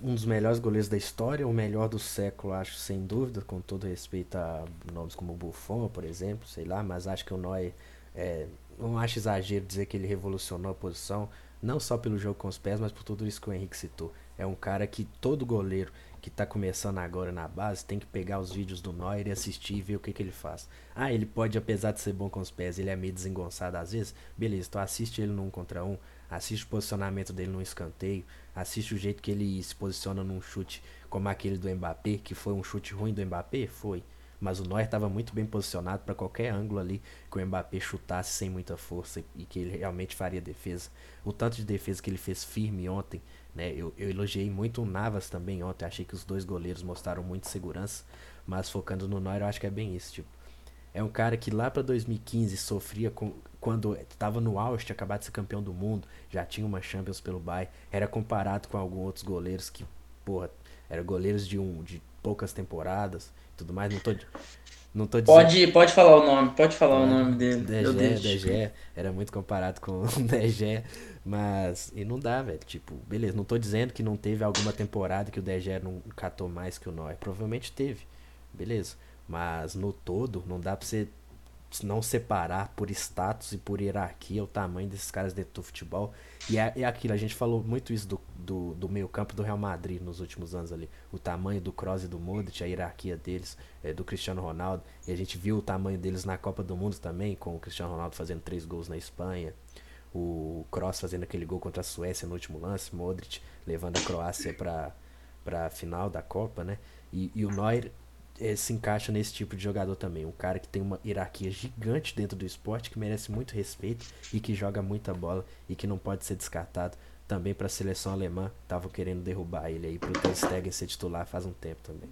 um dos melhores goleiros da história, o melhor do século, acho, sem dúvida, com todo respeito a nomes como Buffon, por exemplo, sei lá, mas acho que o Neuer, é, não acho exagero dizer que ele revolucionou a posição, não só pelo jogo com os pés, mas por tudo isso que o Henrique citou. É um cara que todo goleiro que está começando agora na base tem que pegar os vídeos do Neuer e assistir e ver o que, que ele faz. Ah, ele pode, apesar de ser bom com os pés, ele é meio desengonçado às vezes. Beleza, então assiste ele num contra um, assiste o posicionamento dele num escanteio, assiste o jeito que ele se posiciona num chute como aquele do Mbappé, que foi um chute ruim do Mbappé, foi. Mas o Neuer estava muito bem posicionado para qualquer ângulo ali que o Mbappé chutasse sem muita força e que ele realmente faria defesa. O tanto de defesa que ele fez firme ontem, né? Eu, eu elogiei muito o Navas também ontem, achei que os dois goleiros mostraram muita segurança, mas focando no Neuer, eu acho que é bem isso, tipo. É um cara que lá para 2015 sofria com quando estava no auge, tinha acabado de ser campeão do mundo, já tinha uma Champions pelo Bayern, era comparado com alguns outros goleiros que, porra, eram goleiros de um de poucas temporadas, tudo mais, não tô não tô dizendo... Pode, pode falar o nome, pode falar é, o nome dele. DG, DG, era muito comparado com [LAUGHS] o DG, mas e não dá, velho. Tipo, beleza, não tô dizendo que não teve alguma temporada que o DG não catou mais que o Neuer, provavelmente teve. Beleza. Mas no todo, não dá pra você não separar por status e por hierarquia o tamanho desses caras dentro do futebol. E é, é aquilo, a gente falou muito isso do, do, do meio campo do Real Madrid nos últimos anos ali. O tamanho do Kroos e do Modric, a hierarquia deles, é, do Cristiano Ronaldo. E a gente viu o tamanho deles na Copa do Mundo também, com o Cristiano Ronaldo fazendo três gols na Espanha. O Kroos fazendo aquele gol contra a Suécia no último lance. Modric levando a Croácia para a final da Copa, né? E, e o Neuer é, se encaixa nesse tipo de jogador também. Um cara que tem uma hierarquia gigante dentro do esporte, que merece muito respeito e que joga muita bola e que não pode ser descartado. Também para a seleção alemã, estavam querendo derrubar ele aí para o Ter Stegen ser titular faz um tempo também.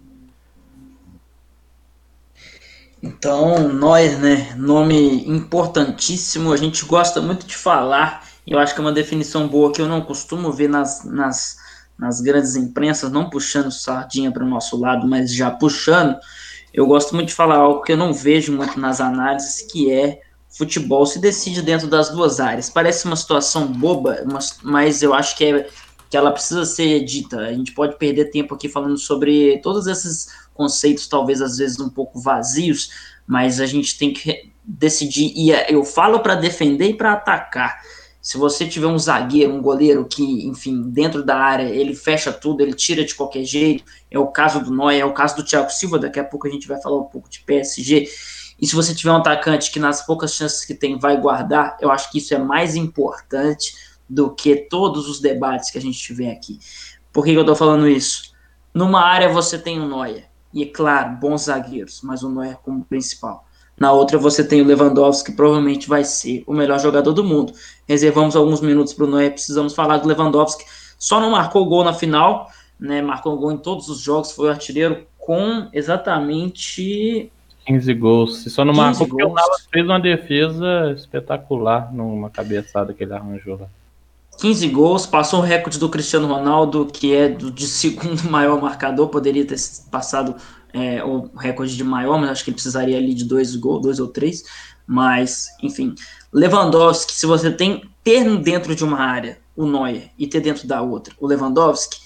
Então, Neuer, né? Nome importantíssimo, a gente gosta muito de falar. Eu acho que é uma definição boa que eu não costumo ver nas, nas nas grandes imprensas, não puxando sardinha para o nosso lado, mas já puxando, eu gosto muito de falar algo que eu não vejo muito nas análises, que é futebol se decide dentro das duas áreas. Parece uma situação boba, mas eu acho que, é, que ela precisa ser dita. A gente pode perder tempo aqui falando sobre todos esses conceitos, talvez às vezes um pouco vazios, mas a gente tem que decidir. E é, eu falo para defender e para atacar. Se você tiver um zagueiro, um goleiro que, enfim, dentro da área, ele fecha tudo, ele tira de qualquer jeito, é o caso do Noé, é o caso do Thiago Silva, daqui a pouco a gente vai falar um pouco de PSG. E se você tiver um atacante que nas poucas chances que tem vai guardar, eu acho que isso é mais importante do que todos os debates que a gente tiver aqui. Por que, que eu tô falando isso? Numa área você tem o Noé, e é claro, bons zagueiros, mas o Noé como principal. Na outra você tem o Lewandowski, que provavelmente vai ser o melhor jogador do mundo. Reservamos alguns minutos para o Noé, precisamos falar do Lewandowski. Só não marcou gol na final, né? Marcou gol em todos os jogos, foi o artilheiro com exatamente 15 gols. Se só não marcou porque o Navas fez uma defesa espetacular numa cabeçada que ele arranjou lá. 15 gols, passou o recorde do Cristiano Ronaldo, que é do, de segundo [LAUGHS] maior marcador, poderia ter passado é, o recorde de maior, mas acho que ele precisaria ali de dois gols, dois ou três. Mas, enfim, Lewandowski, se você tem ter dentro de uma área o Neuer e ter dentro da outra o Lewandowski,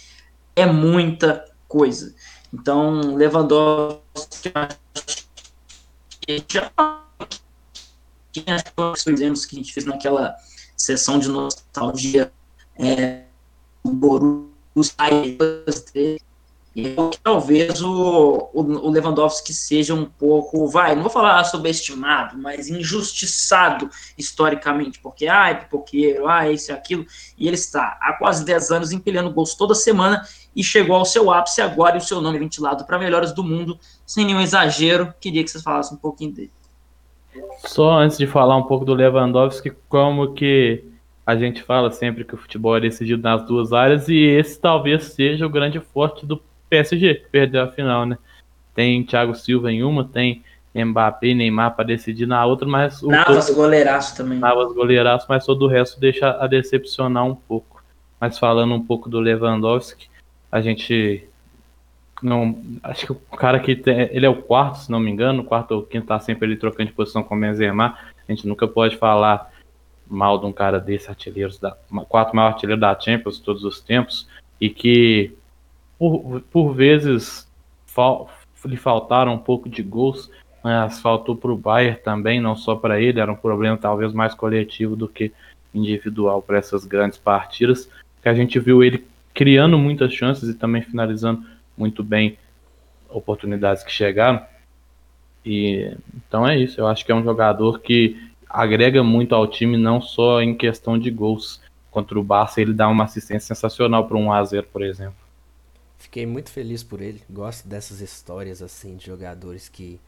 é muita coisa. Então, Lewandowski, já fizemos que a gente fez naquela sessão de nostalgia é, Borussia E talvez o, o, Lewandowski seja um pouco, vai, não vou falar subestimado, mas injustiçado historicamente, porque, ah, pipoqueiro, ah, isso e aquilo, e ele está há quase 10 anos empilhando gols toda semana e chegou ao seu ápice agora e o seu nome ventilado para melhores do mundo, sem nenhum exagero. Queria que vocês falassem um pouquinho dele. Só antes de falar um pouco do Lewandowski, como que a gente fala sempre que o futebol é decidido nas duas áreas e esse talvez seja o grande forte do PSG, que perdeu a final, né? Tem Thiago Silva em uma, tem Mbappé e Neymar para decidir na outra, mas o Navas todo... goleiraço também. Navas goleiraço, mas todo o resto deixa a decepcionar um pouco. Mas falando um pouco do Lewandowski, a gente não acho que o cara que tem, ele é o quarto, se não me engano, o quarto ou quinto tá sempre ele trocando de posição com o Benzema. A gente nunca pode falar mal de um cara desse artilheiro da quarto maior artilheiro da Champions todos os tempos e que por, por vezes fal, lhe faltaram um pouco de gols, mas faltou para o Bayern também, não só para ele, era um problema talvez mais coletivo do que individual para essas grandes partidas, que a gente viu ele criando muitas chances e também finalizando muito bem oportunidades que chegaram. E então é isso, eu acho que é um jogador que agrega muito ao time não só em questão de gols. Contra o Barça ele dá uma assistência sensacional para um a 0, por exemplo. Fiquei muito feliz por ele. Gosto dessas histórias assim de jogadores que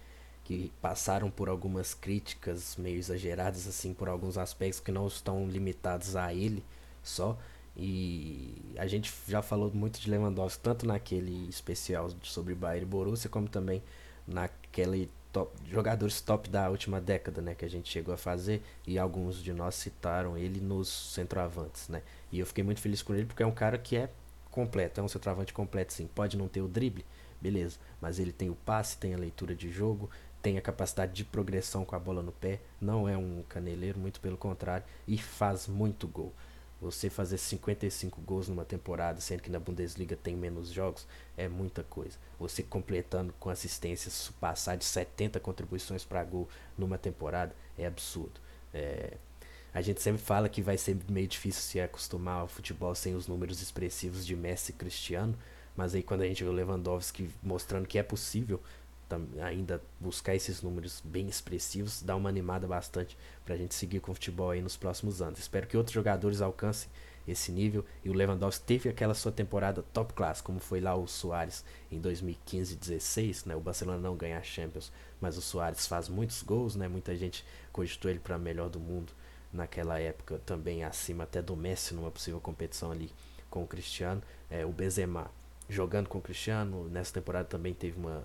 que passaram por algumas críticas meio exageradas assim por alguns aspectos que não estão limitados a ele só. E a gente já falou muito de Lewandowski tanto naquele especial sobre Bayern e Borussia como também naquele top, jogadores top da última década, né, que a gente chegou a fazer e alguns de nós citaram ele nos centroavantes, né? E eu fiquei muito feliz com ele porque é um cara que é completo, é um centroavante completo sim. Pode não ter o drible, beleza, mas ele tem o passe, tem a leitura de jogo, tem a capacidade de progressão com a bola no pé, não é um caneleiro, muito pelo contrário, e faz muito gol. Você fazer 55 gols numa temporada, sendo que na Bundesliga tem menos jogos, é muita coisa. Você completando com assistências, passar de 70 contribuições para gol numa temporada, é absurdo. É, a gente sempre fala que vai ser meio difícil se acostumar ao futebol sem os números expressivos de Messi e Cristiano, mas aí quando a gente vê o Lewandowski mostrando que é possível ainda buscar esses números bem expressivos, dá uma animada bastante para a gente seguir com o futebol aí nos próximos anos. Espero que outros jogadores alcancem esse nível e o Lewandowski teve aquela sua temporada top class, como foi lá o Soares em 2015-16, né? O Barcelona não ganha a Champions, mas o Soares faz muitos gols, né? Muita gente cogitou ele para melhor do mundo naquela época, também acima até do Messi numa possível competição ali com o Cristiano. É, o Benzema jogando com o Cristiano, nessa temporada também teve uma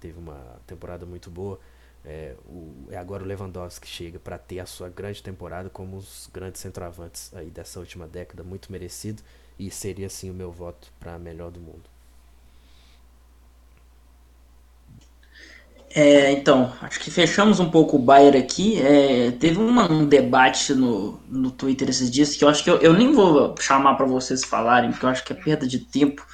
teve uma temporada muito boa. É, o, é agora o Lewandowski chega para ter a sua grande temporada como os grandes centroavantes aí dessa última década, muito merecido e seria assim o meu voto para melhor do mundo. É, então, acho que fechamos um pouco o Bayern aqui. É, teve uma, um debate no, no Twitter esses dias que eu acho que eu, eu nem vou chamar para vocês falarem, porque eu acho que é perda de tempo,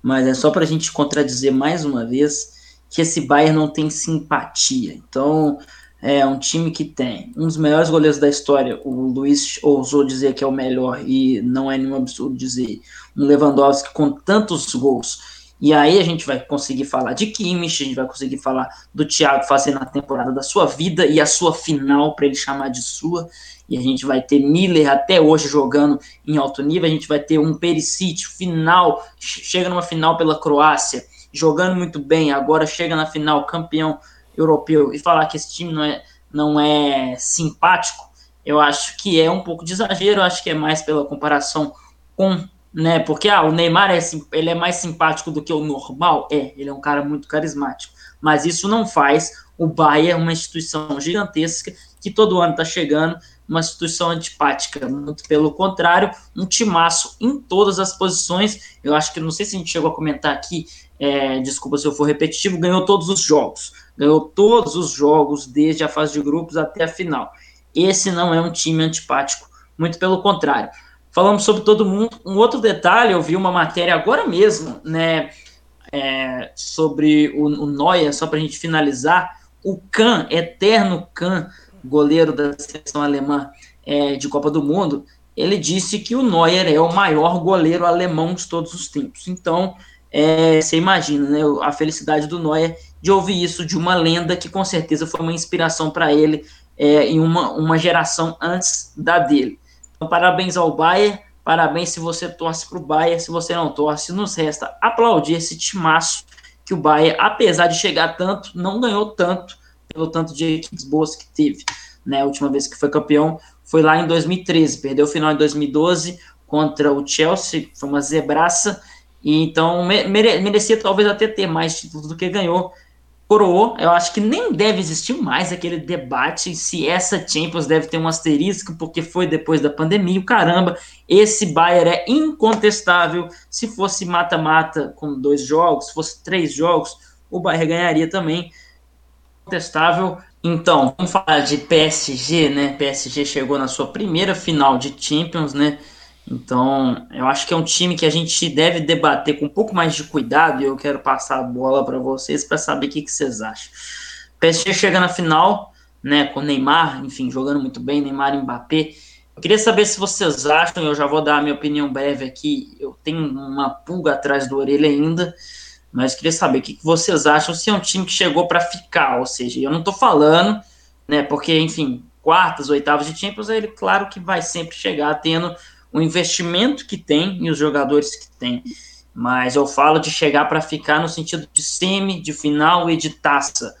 mas é só para a gente contradizer mais uma vez que esse Bayern não tem simpatia. Então, é um time que tem um dos melhores goleiros da história. O Luiz ousou dizer que é o melhor e não é nenhum absurdo dizer. Um Lewandowski com tantos gols. E aí a gente vai conseguir falar de Kimmich, a gente vai conseguir falar do Thiago fazendo a temporada da sua vida e a sua final para ele chamar de sua. E a gente vai ter Miller até hoje jogando em alto nível. A gente vai ter um Perisic final, chega numa final pela Croácia jogando muito bem, agora chega na final campeão europeu e falar que esse time não é, não é simpático, eu acho que é um pouco de exagero, acho que é mais pela comparação com, né, porque ah, o Neymar é, ele é mais simpático do que o normal, é, ele é um cara muito carismático, mas isso não faz o Bayern uma instituição gigantesca que todo ano está chegando, uma instituição antipática, muito pelo contrário, um timaço em todas as posições. Eu acho que não sei se a gente chegou a comentar aqui, é, desculpa se eu for repetitivo, ganhou todos os jogos. Ganhou todos os jogos, desde a fase de grupos até a final. Esse não é um time antipático, muito pelo contrário. Falamos sobre todo mundo. Um outro detalhe, eu vi uma matéria agora mesmo, né, é, sobre o, o Neuer, só para a gente finalizar. O Kahn, eterno Kahn, goleiro da seleção alemã é, de Copa do Mundo, ele disse que o Neuer é o maior goleiro alemão de todos os tempos. Então, é, você imagina, né, a felicidade do Neuer de ouvir isso de uma lenda que com certeza foi uma inspiração para ele é, em uma, uma geração antes da dele. Então, parabéns ao Bayern, parabéns se você torce para o Bayern, se você não torce, nos resta aplaudir esse timaço que o Bayern, apesar de chegar tanto, não ganhou tanto pelo tanto de equipes boas que teve. Né, a última vez que foi campeão foi lá em 2013, perdeu o final em 2012 contra o Chelsea, foi uma zebraça, e então mere, merecia talvez até ter mais títulos do que ganhou. Coroou, eu acho que nem deve existir mais aquele debate se essa Champions deve ter um asterisco, porque foi depois da pandemia. O caramba, esse Bayern é incontestável. Se fosse mata-mata com dois jogos, se fosse três jogos, o Bayern ganharia também. Incontestável. Então, vamos falar de PSG, né? PSG chegou na sua primeira final de Champions, né? Então, eu acho que é um time que a gente deve debater com um pouco mais de cuidado e eu quero passar a bola para vocês para saber o que, que vocês acham. PSG chega na final, né, com Neymar, enfim, jogando muito bem, Neymar e Mbappé. Eu queria saber se vocês acham, eu já vou dar a minha opinião breve aqui, eu tenho uma pulga atrás do orelha ainda, mas queria saber o que vocês acham se é um time que chegou para ficar, ou seja, eu não estou falando, né, porque, enfim, quartas, oitavas de Champions, ele claro que vai sempre chegar tendo o investimento que tem e os jogadores que tem. Mas eu falo de chegar para ficar no sentido de semi, de final e de taça.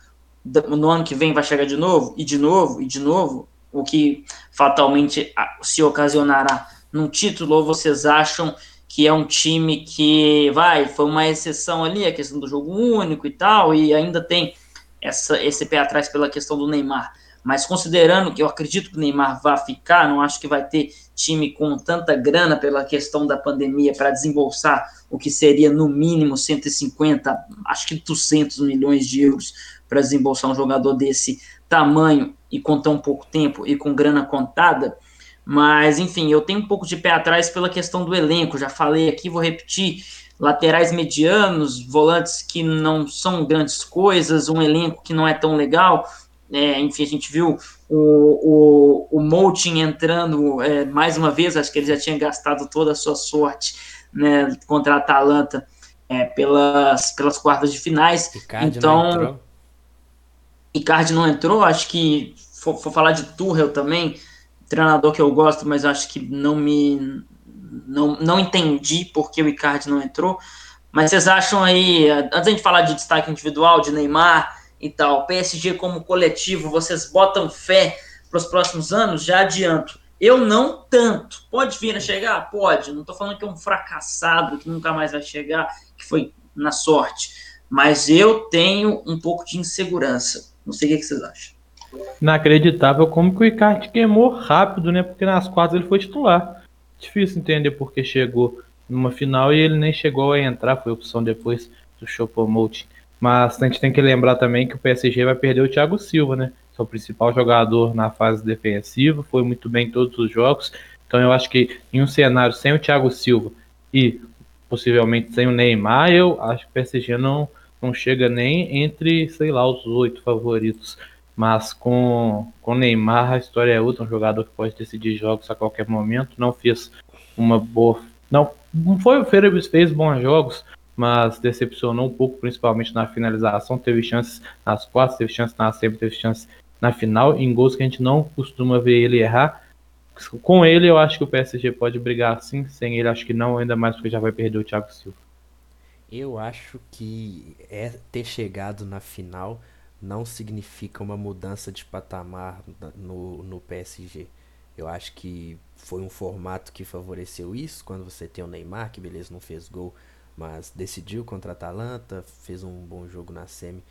No ano que vem vai chegar de novo, e de novo, e de novo, o que fatalmente se ocasionará num título, ou vocês acham que é um time que vai, foi uma exceção ali, a questão do jogo único e tal, e ainda tem essa, esse pé atrás pela questão do Neymar. Mas considerando que eu acredito que o Neymar vai ficar, não acho que vai ter time com tanta grana pela questão da pandemia para desembolsar o que seria no mínimo 150, acho que 200 milhões de euros para desembolsar um jogador desse tamanho e com tão pouco tempo e com grana contada. Mas, enfim, eu tenho um pouco de pé atrás pela questão do elenco. Já falei aqui, vou repetir: laterais medianos, volantes que não são grandes coisas, um elenco que não é tão legal. É, enfim, a gente viu o, o, o Moutin entrando é, mais uma vez, acho que ele já tinha gastado toda a sua sorte né, contra a Atalanta é, pelas, pelas quartas de finais. Icardi então, não entrou. Icardi não entrou, acho que for, for falar de Tuchel também, treinador que eu gosto, mas acho que não me não, não entendi porque o Icardi não entrou. Mas vocês acham aí, antes de falar de destaque individual, de Neymar, e tal. PSG como coletivo, vocês botam fé para os próximos anos? Já adianto. Eu não tanto. Pode vir a chegar? Pode. Não estou falando que é um fracassado, que nunca mais vai chegar, que foi na sorte. Mas eu tenho um pouco de insegurança. Não sei o que, vocês acham. Inacreditável como que o Icardi queimou rápido, né? Porque nas quartas ele foi titular. Difícil entender porque chegou numa final e ele nem chegou a entrar, foi opção depois do Choupo-Moting. Mas a gente tem que lembrar também que o PSG vai perder o Thiago Silva, né? Seu principal jogador na fase defensiva, foi muito bem em todos os jogos. Então eu acho que em um cenário sem o Thiago Silva e possivelmente sem o Neymar, eu acho que o PSG não, não chega nem entre, sei lá, os oito favoritos. Mas com o Neymar a história é outra, um jogador que pode decidir jogos a qualquer momento. Não fez uma boa. Não, não foi o Fez, fez bons jogos, mas decepcionou um pouco, principalmente na finalização. Teve chances nas quartas, teve chances na semi, teve chances na final, em gols que a gente não costuma ver ele errar. Com ele, eu acho que o PSG pode brigar sim, sem ele, acho que não, ainda mais porque já vai perder o Thiago Silva. Eu acho que é ter chegado na final não significa uma mudança de patamar no, no PSG. Eu acho que foi um formato que favoreceu isso, quando você tem o Neymar, que beleza, não fez gol, mas decidiu contra a Atalanta, fez um bom jogo na semi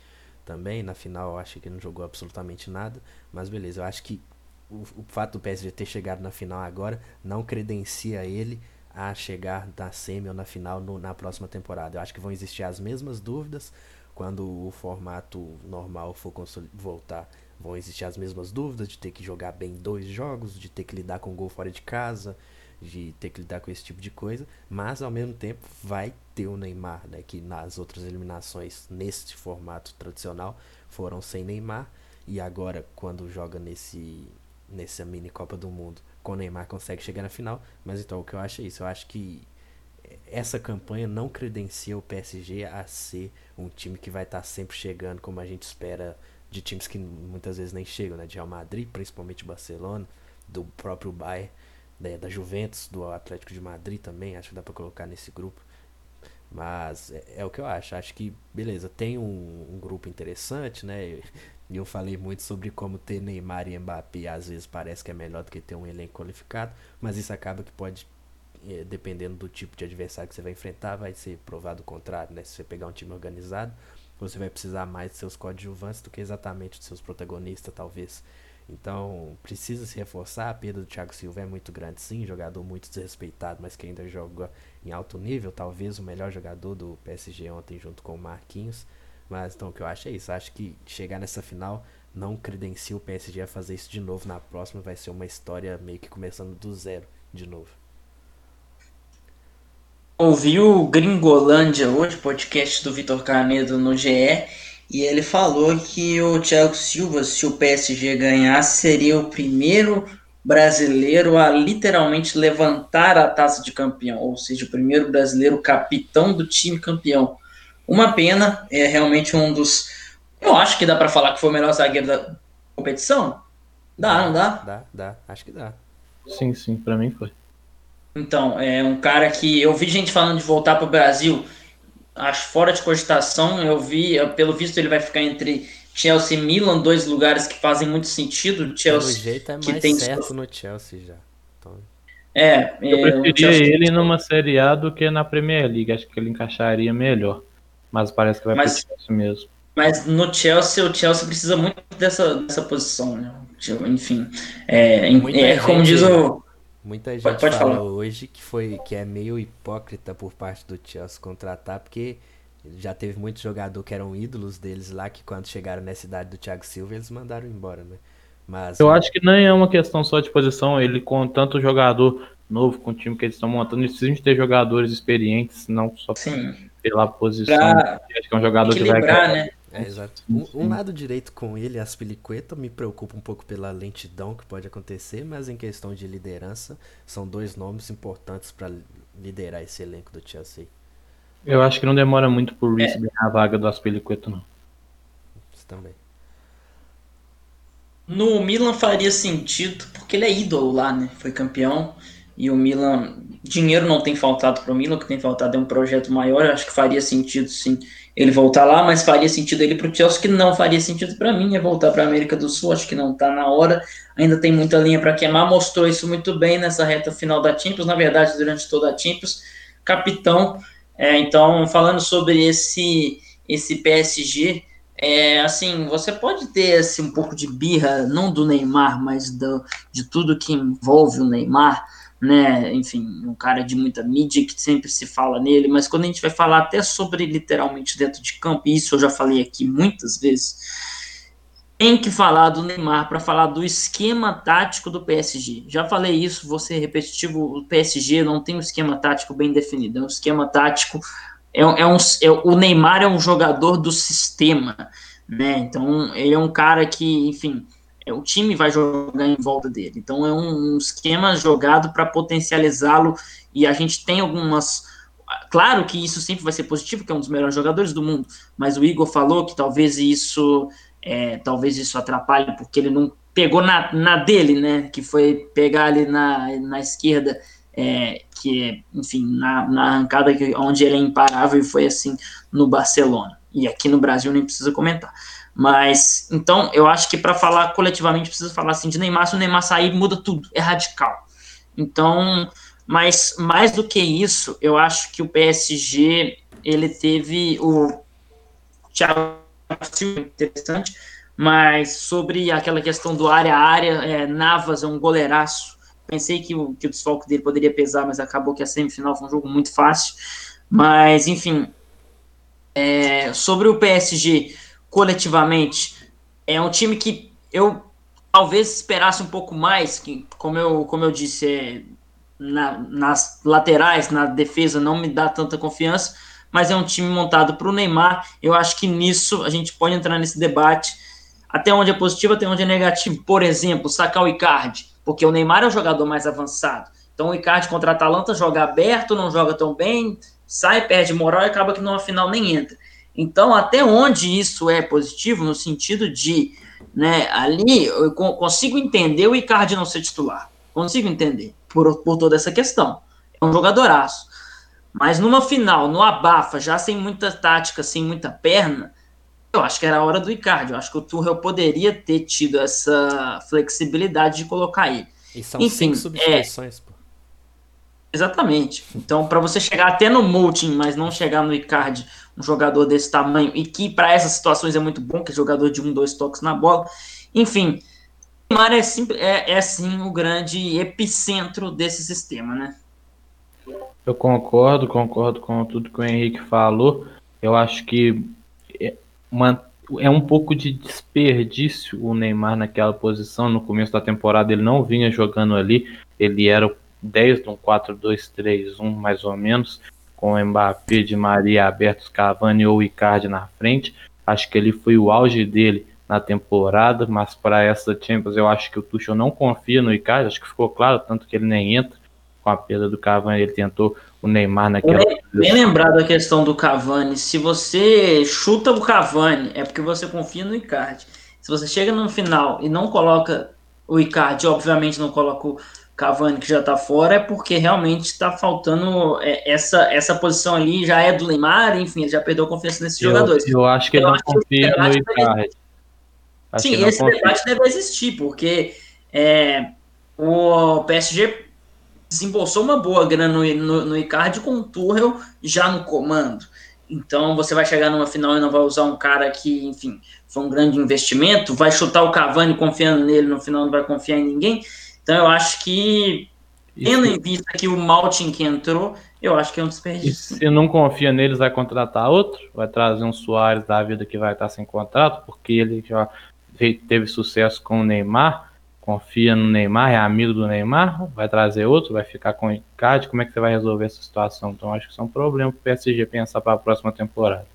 também, na final eu acho que não jogou absolutamente nada, mas beleza, eu acho que o, o fato do PSG ter chegado na final agora não credencia ele a chegar na semi ou na final no, na próxima temporada. Eu acho que vão existir as mesmas dúvidas quando o formato normal for voltar. Vão existir as mesmas dúvidas de ter que jogar bem dois jogos, de ter que lidar com gol fora de casa, de ter que lidar com esse tipo de coisa, mas ao mesmo tempo vai ter o Neymar, né, que nas outras eliminações neste formato tradicional foram sem Neymar. E agora quando joga nesse nessa mini Copa do Mundo com o Neymar consegue chegar na final, mas então o que eu acho é isso, eu acho que essa campanha não credencia o PSG a ser um time que vai estar sempre chegando como a gente espera de times que muitas vezes nem chegam, né? De Real Madrid, principalmente Barcelona, do próprio Bayern, né? da Juventus, do Atlético de Madrid também, acho que dá para colocar nesse grupo. Mas é, é, o que eu acho. Acho que, beleza, tem um, um grupo interessante, né? E eu falei muito sobre como ter Neymar e Mbappé às vezes parece que é melhor do que ter um elenco qualificado, mas isso acaba que pode, é, dependendo do tipo de adversário que você vai enfrentar, vai ser provado o contrário, né? Se você pegar um time organizado, você vai precisar mais de seus coadjuvantes do que exatamente dos seus protagonistas, talvez. Então, precisa se reforçar. A perda do Thiago Silva é muito grande, sim. Jogador muito desrespeitado, mas que ainda joga em alto nível. Talvez o melhor jogador do PSG ontem, junto com o Marquinhos. Mas então o que eu acho é isso. Acho que chegar nessa final não credencia o PSG a fazer isso de novo na próxima. Vai ser uma história meio que começando do zero de novo. Ouvi o Gringolândia hoje, podcast do Vitor Canedo no GE, e ele falou que o Thiago Silva, se o PSG ganhasse, seria o primeiro brasileiro a literalmente levantar a taça de campeão, ou seja, o primeiro brasileiro capitão do time campeão. Uma pena, é realmente um dos. Eu acho que dá para falar que foi o melhor zagueiro da competição. Dá, não dá? Dá, dá, acho que dá. Sim, sim, para mim foi. Então, é um cara que eu vi gente falando de voltar para o Brasil, acho fora de cogitação. Eu vi, pelo visto, ele vai ficar entre Chelsea e Milan, dois lugares que fazem muito sentido. Chelsea, pelo jeito é mais que tem certo no Chelsea já. Então... É, é, eu preferia ele numa Série A do que na Premier League. Acho que ele encaixaria melhor. Mas parece que vai mas, pro Chelsea mesmo. Mas no Chelsea, o Chelsea precisa muito dessa, dessa posição, né? Enfim, é, é como diz o Muita gente pode, pode fala falar. hoje que foi que é meio hipócrita por parte do Chelsea contratar, porque já teve muitos jogadores que eram ídolos deles lá, que quando chegaram nessa idade do Thiago Silva, eles mandaram embora, né? Mas, Eu acho que nem é uma questão só de posição, ele com tanto jogador novo, com o time que eles estão montando, eles precisam de ter jogadores experientes, não só Sim. pela posição. Pra acho que é um jogador que vai. Né? É, exato. Um, um, lado direito com ele, Aspilicueta, me preocupa um pouco pela lentidão que pode acontecer, mas em questão de liderança, são dois nomes importantes para liderar esse elenco do Chelsea. Eu acho que não demora muito por Reece é. ganhar a vaga do Aspilicueta, não. Isso também. No Milan faria sentido, porque ele é ídolo lá, né? Foi campeão. E o Milan, dinheiro não tem faltado para o Milan, o que tem faltado é um projeto maior. Eu acho que faria sentido, sim, ele voltar lá, mas faria sentido ele para o Chelsea, que não faria sentido para mim, é voltar para a América do Sul, acho que não está na hora, ainda tem muita linha para queimar, mostrou isso muito bem nessa reta final da Champions, na verdade, durante toda a Champions, capitão, é, então, falando sobre esse, esse PSG, é, assim, você pode ter assim, um pouco de birra, não do Neymar, mas do, de tudo que envolve o Neymar, né? Enfim, um cara de muita mídia que sempre se fala nele, mas quando a gente vai falar até sobre literalmente dentro de campo, e isso eu já falei aqui muitas vezes, tem que falar do Neymar para falar do esquema tático do PSG. Já falei isso, vou ser repetitivo, o PSG não tem um esquema tático bem definido, é um esquema tático, é, é um, é, o Neymar é um jogador do sistema, né? Então ele é um cara que, enfim, o time vai jogar em volta dele. Então é um, um esquema jogado para potencializá-lo e a gente tem algumas. Claro que isso sempre vai ser positivo, que é um dos melhores jogadores do mundo, mas o Igor falou que talvez isso é, talvez isso atrapalhe porque ele não pegou na, na dele, né? Que foi pegar ali na, na esquerda, é, que enfim, na, na arrancada que, onde ele é imparável e foi assim no Barcelona. E aqui no Brasil nem precisa comentar. Mas, então, eu acho que para falar coletivamente, precisa falar assim de Neymar. Se o Neymar sair, muda tudo, é radical. Então, mas mais do que isso, eu acho que o PSG, ele teve o Thiago Silva, interessante, mas sobre aquela questão do área a área, é, Navas é um goleiraço. Pensei que o, que o desfalque dele poderia pesar, mas acabou que a semifinal foi um jogo muito fácil. Mas, enfim, é, sobre o PSG, coletivamente. É um time que eu talvez esperasse um pouco mais, que, como eu, como eu disse, é, na, nas laterais, na defesa, não me dá tanta confiança, mas é um time montado para o Neymar. Eu acho que nisso a gente pode entrar nesse debate, até onde é positivo, até onde é negativo. Por exemplo, sacar o Icardi, porque o Neymar é o jogador mais avançado. Então o Icardi contra a Atalanta joga aberto, não joga tão bem, sai, perde moral e acaba que numa final nem entra. Então, até onde isso é positivo, no sentido de, né, ali eu consigo entender o Icardi não ser titular. Consigo entender, por, por toda essa questão. É um jogadoraço. Mas numa final, no abafa, já sem muita tática, sem muita perna, eu acho que era a hora do Icardi. Eu acho que o Tuchel poderia ter tido essa flexibilidade de colocar ele. E são Enfim, cinco substituições, é... pô. Exatamente. Então, para você chegar até no Moutinho, mas não chegar no Icardi, um jogador desse tamanho, e que para essas situações é muito bom, que é jogador de um, dois toques na bola. Enfim, o Neymar é, sim, é, é sim o grande epicentro desse sistema, né? Eu concordo, concordo com tudo que o Henrique falou. Eu acho que é, uma, é um pouco de desperdício o Neymar naquela posição. No começo da temporada ele não vinha jogando ali, ele era 10 de um 4-2-3-1 mais ou menos, com Mbappé de Maria abertos, Cavani ou Icardi na frente. Acho que ele foi o auge dele na temporada, mas para essa Champions eu acho que o Tuchel não confia no Icardi, acho que ficou claro, tanto que ele nem entra com a perda do Cavani, ele tentou o Neymar naquela. Bem, bem lembrado a questão do Cavani. Se você chuta o Cavani, é porque você confia no Icardi. Se você chega no final e não coloca o Icardi, obviamente não coloca Cavani que já tá fora, é porque realmente está faltando é, essa, essa posição ali, já é do Neymar, enfim, ele já perdeu confiança nesses eu, jogadores. Eu acho que ele não confia no Icardi. Sim, esse confia. debate deve existir, porque é, o PSG desembolsou uma boa grana no, no, no Icardi com o Tuchel já no comando. Então você vai chegar numa final e não vai usar um cara que, enfim, foi um grande investimento, vai chutar o Cavani confiando nele, no final não vai confiar em ninguém. Então eu acho que, tendo em vista que o Maltin que entrou, eu acho que é um desperdício. E se não confia neles, vai contratar outro? Vai trazer um Soares da vida que vai estar sem contrato, porque ele já teve sucesso com o Neymar confia no Neymar, é amigo do Neymar, vai trazer outro, vai ficar com o Icardi, como é que você vai resolver essa situação? Então acho que isso é um problema para o PSG pensar para a próxima temporada.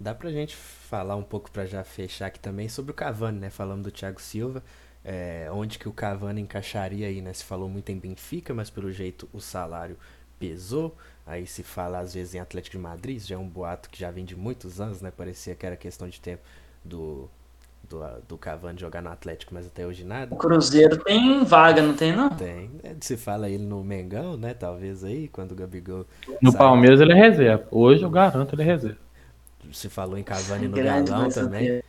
Dá pra gente falar um pouco para já fechar aqui também sobre o Cavani, né? Falando do Thiago Silva, é, onde que o Cavani encaixaria aí, né? Se falou muito em Benfica, mas pelo jeito o salário pesou. Aí se fala às vezes em Atlético de Madrid, já é um boato que já vem de muitos anos, né? Parecia que era questão de tempo do do, do Cavani jogar no Atlético, mas até hoje nada. O Cruzeiro tem vaga, não tem não? Tem. É, se fala ele no Mengão, né? Talvez aí, quando o Gabigol. No sai... Palmeiras ele é reserva. Hoje eu garanto ele é reserva. Se falou em Cavani no Grande galão também.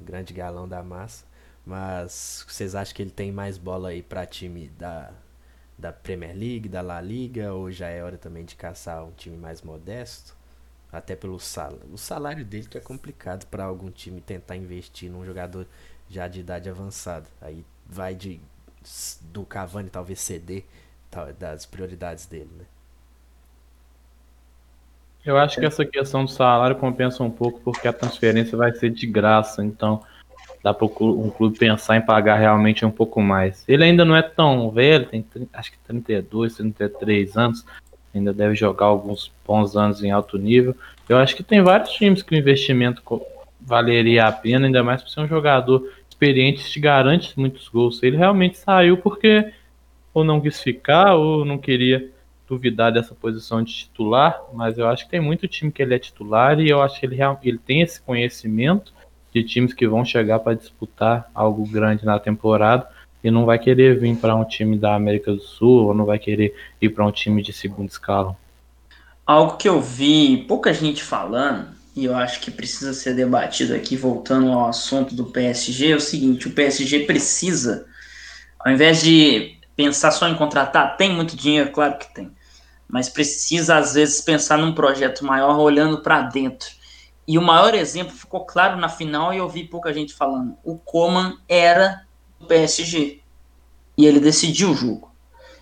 Grande galão da massa. Mas vocês acham que ele tem mais bola aí para time da, da Premier League, da La Liga, ou já é hora também de caçar um time mais modesto? Até pelo salário. O salário dele que é complicado para algum time tentar investir num jogador já de idade avançada. Aí vai de do Cavani talvez ceder das prioridades dele, né? Eu acho que essa questão do salário compensa um pouco porque a transferência vai ser de graça, então dá para um clube pensar em pagar realmente um pouco mais. Ele ainda não é tão velho, tem acho que 32, 33 anos, ainda deve jogar alguns bons anos em alto nível. Eu acho que tem vários times que o investimento valeria a pena, ainda mais por ser um jogador experiente, te garante muitos gols. Ele realmente saiu porque ou não quis ficar ou não queria duvidar dessa posição de titular, mas eu acho que tem muito time que ele é titular e eu acho que ele, ele tem esse conhecimento de times que vão chegar para disputar algo grande na temporada e não vai querer vir para um time da América do Sul ou não vai querer ir para um time de segundo escalão. Algo que eu vi pouca gente falando e eu acho que precisa ser debatido aqui, voltando ao assunto do PSG, é o seguinte: o PSG precisa, ao invés de pensar só em contratar, tem muito dinheiro, claro que tem, mas precisa às vezes pensar num projeto maior olhando para dentro. E o maior exemplo ficou claro na final e eu vi pouca gente falando. O Coman era PSG. E ele decidiu o jogo.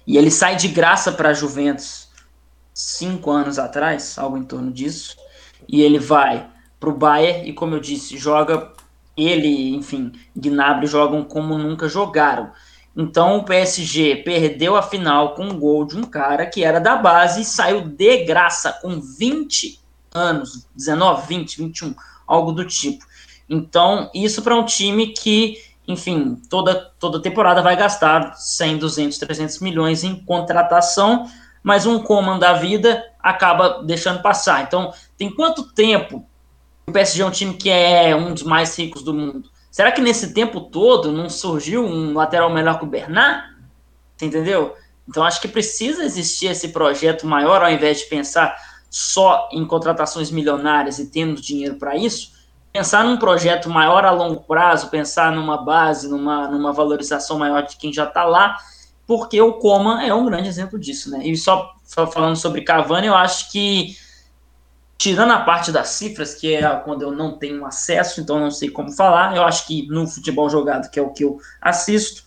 E ele sai de graça para a Juventus cinco anos atrás, algo em torno disso. E ele vai para o Bayern e, como eu disse, joga. Ele, enfim, Gnabry jogam como nunca jogaram. Então o PSG perdeu a final com um gol de um cara que era da base e saiu de graça com 20 anos, 19, 20, 21, algo do tipo. Então, isso para um time que enfim, toda, toda temporada vai gastar 100, 200, 300 milhões em contratação, mas um comando da vida acaba deixando passar. Então, tem quanto tempo o PSG é um time que é um dos mais ricos do mundo? Será que nesse tempo todo não surgiu um lateral melhor que o Bernard? Entendeu? Então, acho que precisa existir esse projeto maior, ao invés de pensar só em contratações milionárias e tendo dinheiro para isso, pensar num projeto maior a longo prazo, pensar numa base, numa, numa valorização maior de quem já está lá, porque o Coman é um grande exemplo disso, né? E só, falando sobre Cavani, eu acho que tirando a parte das cifras, que é quando eu não tenho acesso, então não sei como falar, eu acho que no futebol jogado, que é o que eu assisto,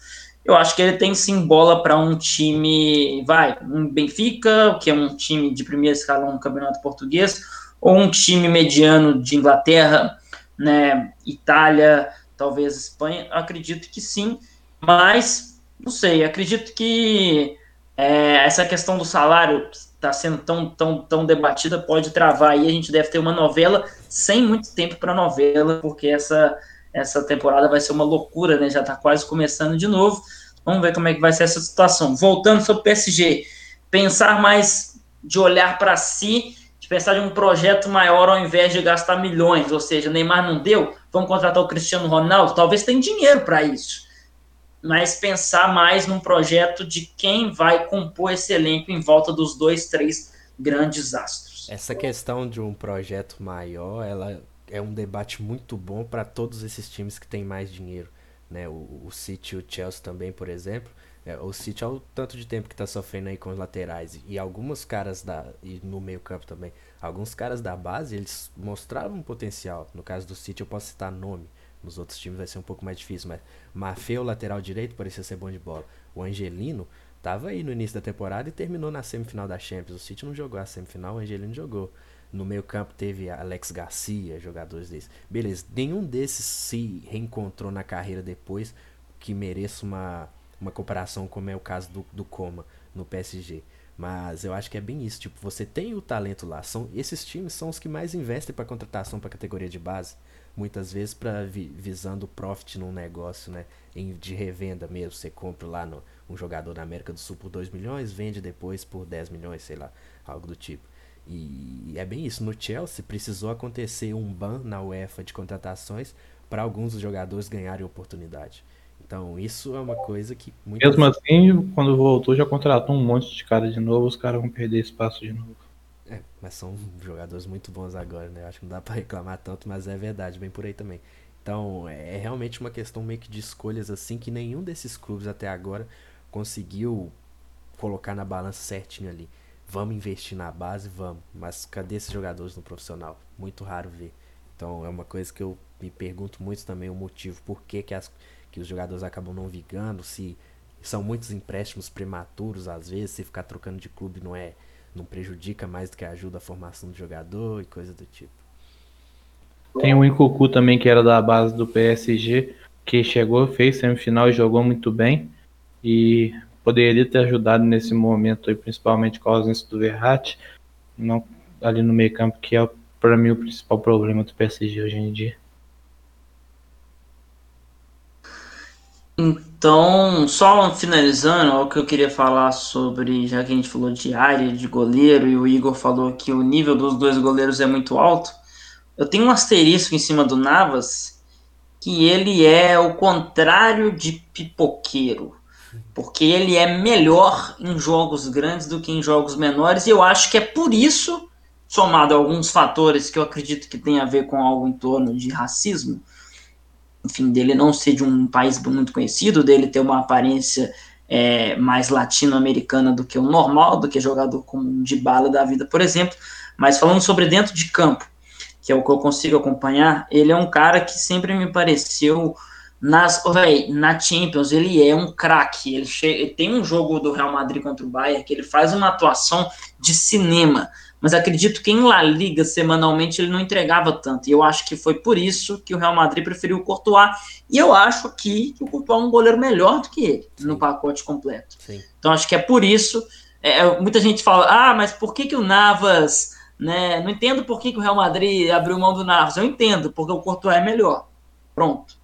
eu acho que ele tem sim bola para um time, vai, um Benfica, que é um time de primeiro escalão no Campeonato Português, ou um time mediano de Inglaterra, né, Itália, talvez Espanha, acredito que sim, mas não sei, acredito que é, essa questão do salário está sendo tão, tão, tão debatida pode travar e a gente deve ter uma novela sem muito tempo para novela, porque essa, essa temporada vai ser uma loucura, né? Já está quase começando de novo. Vamos ver como é que vai ser essa situação. Voltando sobre o PSG, pensar mais de olhar para si de pensar em um projeto maior ao invés de gastar milhões, ou seja, Neymar não deu, vamos contratar o Cristiano Ronaldo, talvez tenha dinheiro para isso, mas pensar mais num projeto de quem vai compor esse elenco em volta dos dois, três grandes astros. Essa questão de um projeto maior, ela é um debate muito bom para todos esses times que têm mais dinheiro, né? O, o City e o Chelsea também, por exemplo, é, o City é o tanto de tempo que tá sofrendo aí com os laterais. E alguns caras da. E no meio campo também. Alguns caras da base, eles mostraram um potencial. No caso do City eu posso citar nome. Nos outros times vai ser um pouco mais difícil. Mas Mafeu, lateral direito, parecia ser bom de bola. O Angelino tava aí no início da temporada e terminou na semifinal da Champions. O City não jogou a semifinal, o Angelino jogou. No meio campo teve Alex Garcia, jogadores desses. Beleza, nenhum desses se reencontrou na carreira depois que mereça uma uma comparação como é o caso do, do Coma no PSG. Mas eu acho que é bem isso, tipo, você tem o talento lá, são esses times são os que mais investem para contratação para categoria de base, muitas vezes para vi, visando profit num negócio, né, em, de revenda mesmo, você compra lá no, um jogador da América do Sul por 2 milhões, vende depois por 10 milhões, sei lá, algo do tipo. E é bem isso, no Chelsea precisou acontecer um ban na UEFA de contratações para alguns dos jogadores ganharem oportunidade. Então, isso é uma coisa que. Mesmo assim, quando voltou, já contratou um monte de cara de novo, os caras vão perder espaço de novo. É, mas são jogadores muito bons agora, né? Acho que não dá para reclamar tanto, mas é verdade, bem por aí também. Então, é realmente uma questão meio que de escolhas assim que nenhum desses clubes até agora conseguiu colocar na balança certinho ali. Vamos investir na base, vamos, mas cadê esses jogadores no profissional? Muito raro ver. Então, é uma coisa que eu me pergunto muito também o motivo por que, que as que os jogadores acabam não vigando, se são muitos empréstimos prematuros às vezes, se ficar trocando de clube não é não prejudica mais do que ajuda a formação do jogador e coisa do tipo. Tem o Incucu também que era da base do PSG, que chegou, fez semifinal e jogou muito bem e poderia ter ajudado nesse momento aí, principalmente com a ausência do Verratti, não ali no meio campo que é para mim o principal problema do PSG hoje em dia. Então, só finalizando, o que eu queria falar sobre, já que a gente falou de área, de goleiro, e o Igor falou que o nível dos dois goleiros é muito alto, eu tenho um asterisco em cima do Navas, que ele é o contrário de pipoqueiro, porque ele é melhor em jogos grandes do que em jogos menores, e eu acho que é por isso, somado a alguns fatores que eu acredito que tem a ver com algo em torno de racismo, enfim, dele não ser de um país muito conhecido, dele ter uma aparência é, mais latino-americana do que o normal, do que jogador como de bala da vida, por exemplo. Mas falando sobre dentro de campo, que é o que eu consigo acompanhar, ele é um cara que sempre me pareceu nas, véi, na Champions, ele é um craque. Ele, ele, tem um jogo do Real Madrid contra o Bayern que ele faz uma atuação de cinema mas acredito que em La Liga, semanalmente, ele não entregava tanto. E eu acho que foi por isso que o Real Madrid preferiu o Courtois. E eu acho aqui que o Courtois é um goleiro melhor do que ele Sim. no pacote completo. Sim. Então acho que é por isso. É, é, muita gente fala, ah, mas por que, que o Navas. Né, não entendo por que, que o Real Madrid abriu mão do Navas. Eu entendo, porque o Courtois é melhor. Pronto.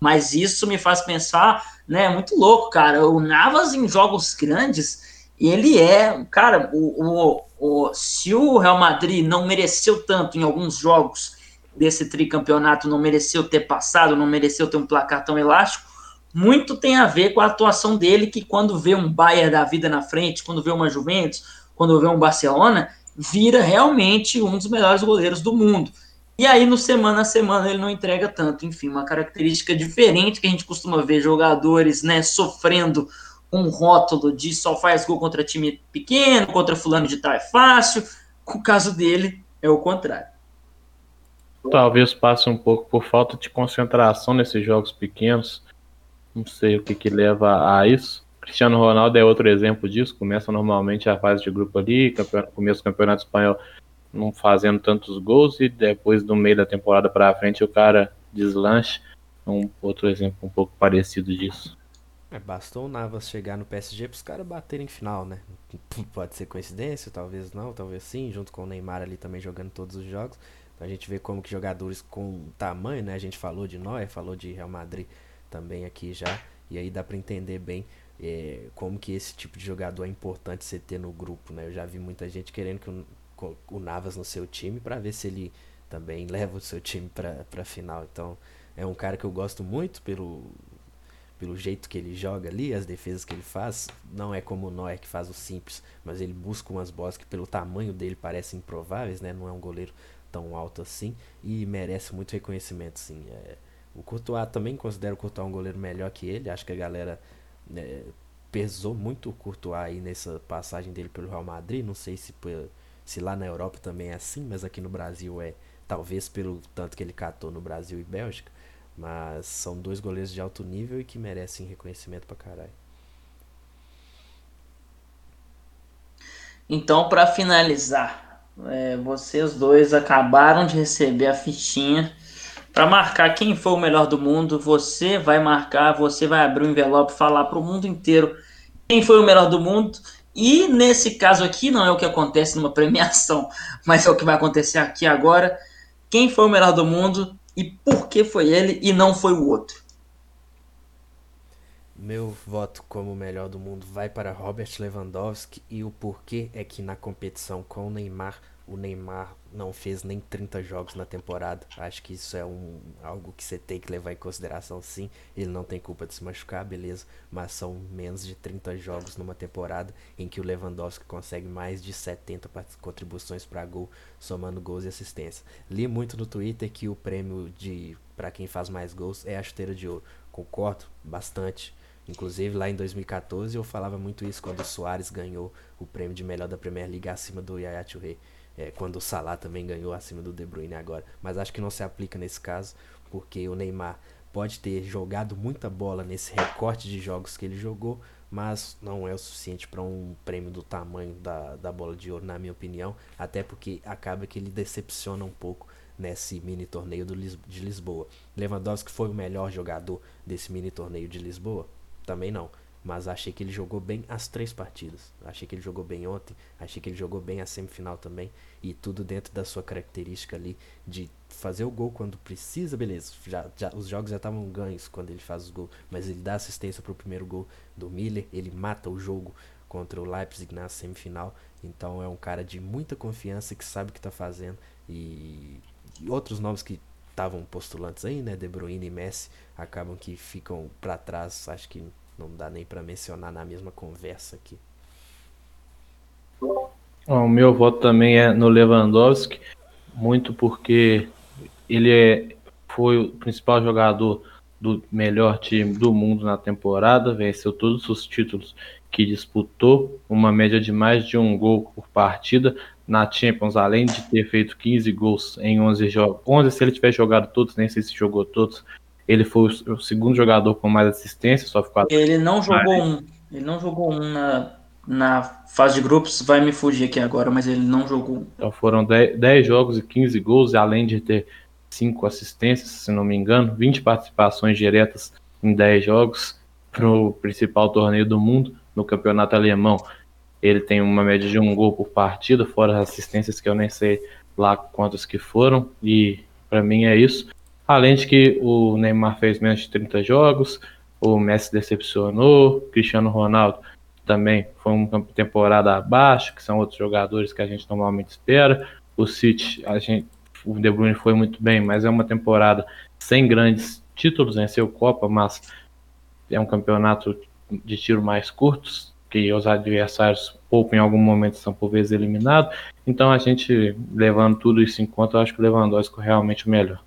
Mas isso me faz pensar, né? Muito louco, cara. O Navas em jogos grandes, ele é, cara, o, o, o, se o Real Madrid não mereceu tanto em alguns jogos desse tricampeonato, não mereceu ter passado, não mereceu ter um placar tão elástico, muito tem a ver com a atuação dele, que quando vê um Bayern da vida na frente, quando vê uma Juventus, quando vê um Barcelona, vira realmente um dos melhores goleiros do mundo. E aí, no semana a semana, ele não entrega tanto. Enfim, uma característica diferente que a gente costuma ver jogadores né, sofrendo um rótulo de só faz gol contra time pequeno, contra fulano de tal é fácil. O caso dele é o contrário. Talvez passe um pouco por falta de concentração nesses jogos pequenos. Não sei o que, que leva a isso. Cristiano Ronaldo é outro exemplo disso. Começa normalmente a fase de grupo ali, começo do campeonato espanhol não fazendo tantos gols e depois do meio da temporada para frente o cara deslancha. Um outro exemplo um pouco parecido disso. É, bastou o Navas chegar no PSG para os caras baterem em final, né? [LAUGHS] Pode ser coincidência, talvez não, talvez sim, junto com o Neymar ali também jogando todos os jogos. Então a gente vê como que jogadores com tamanho, né? A gente falou de Neuer, falou de Real Madrid também aqui já, e aí dá para entender bem é, como que esse tipo de jogador é importante você ter no grupo, né? Eu já vi muita gente querendo que o, o Navas no seu time para ver se ele também [LAUGHS] leva o seu time para a final. Então, é um cara que eu gosto muito pelo pelo jeito que ele joga ali, as defesas que ele faz, não é como o Noé que faz o simples, mas ele busca umas bolas que pelo tamanho dele parecem improváveis, né? Não é um goleiro tão alto assim e merece muito reconhecimento, sim. É, o Courtois também considero o Courtois um goleiro melhor que ele, acho que a galera é, pesou muito o Courtois aí nessa passagem dele pelo Real Madrid, não sei se se lá na Europa também é assim, mas aqui no Brasil é talvez pelo tanto que ele catou no Brasil e Bélgica, mas são dois goleiros de alto nível e que merecem reconhecimento pra caralho. Então, para finalizar, é, vocês dois acabaram de receber a fichinha para marcar quem foi o melhor do mundo. Você vai marcar, você vai abrir o envelope, falar para o mundo inteiro quem foi o melhor do mundo e nesse caso aqui, não é o que acontece numa [LAUGHS] premiação, mas é o que vai acontecer aqui agora. Quem foi o melhor do mundo e por que foi ele e não foi o outro? Meu voto como melhor do mundo vai para Robert Lewandowski e o porquê é que na competição com o Neymar o Neymar não fez nem 30 jogos na temporada. Acho que isso é um, algo que você tem que levar em consideração, sim. Ele não tem culpa de se machucar, beleza, mas são menos de 30 jogos numa temporada em que o Lewandowski consegue mais de 70 contribuições para gol, somando gols e assistência. Li muito no Twitter que o prêmio de para quem faz mais gols é a chuteira de ouro. Concordo bastante. Inclusive lá em 2014 eu falava muito isso quando o Soares ganhou o prêmio de melhor da Premier League acima do Yaya Touré é, quando o Salah também ganhou acima do De Bruyne agora. Mas acho que não se aplica nesse caso, porque o Neymar pode ter jogado muita bola nesse recorte de jogos que ele jogou, mas não é o suficiente para um prêmio do tamanho da, da bola de ouro, na minha opinião. Até porque acaba que ele decepciona um pouco nesse mini torneio do de Lisboa. Lewandowski foi o melhor jogador desse mini torneio de Lisboa? Também não. Mas achei que ele jogou bem as três partidas. Achei que ele jogou bem ontem, achei que ele jogou bem a semifinal também. E tudo dentro da sua característica ali de fazer o gol quando precisa, beleza. Já, já, os jogos já estavam ganhos quando ele faz os gols, mas ele dá assistência para o primeiro gol do Miller, ele mata o jogo contra o Leipzig na semifinal. Então é um cara de muita confiança que sabe o que está fazendo. E, e outros nomes que estavam postulantes aí, né? De Bruyne e Messi, acabam que ficam para trás. Acho que não dá nem para mencionar na mesma conversa aqui. O meu voto também é no Lewandowski, muito porque ele é, foi o principal jogador do melhor time do mundo na temporada, venceu todos os títulos que disputou, uma média de mais de um gol por partida na Champions, além de ter feito 15 gols em 11 jogos. 11 se ele tiver jogado todos, nem sei se jogou todos, ele foi o segundo jogador com mais assistência, só ficou Ele não jogou um. Ele não jogou um na, na fase de grupos, vai me fugir aqui agora, mas ele não jogou. Então foram 10, 10 jogos e 15 gols, além de ter 5 assistências, se não me engano, 20 participações diretas em 10 jogos para o principal torneio do mundo, no campeonato alemão. Ele tem uma média de um gol por partida, fora as assistências que eu nem sei lá quantas que foram, e para mim é isso. Além de que o Neymar fez menos de 30 jogos, o Messi decepcionou, Cristiano Ronaldo também foi uma temporada abaixo, que são outros jogadores que a gente normalmente espera. O City, a gente, o De Bruyne foi muito bem, mas é uma temporada sem grandes títulos, venceu Copa, mas é um campeonato de tiro mais curtos, que os adversários pouco em algum momento são por vezes eliminados. Então a gente, levando tudo isso em conta, eu acho que o Lewandowski é realmente o melhor.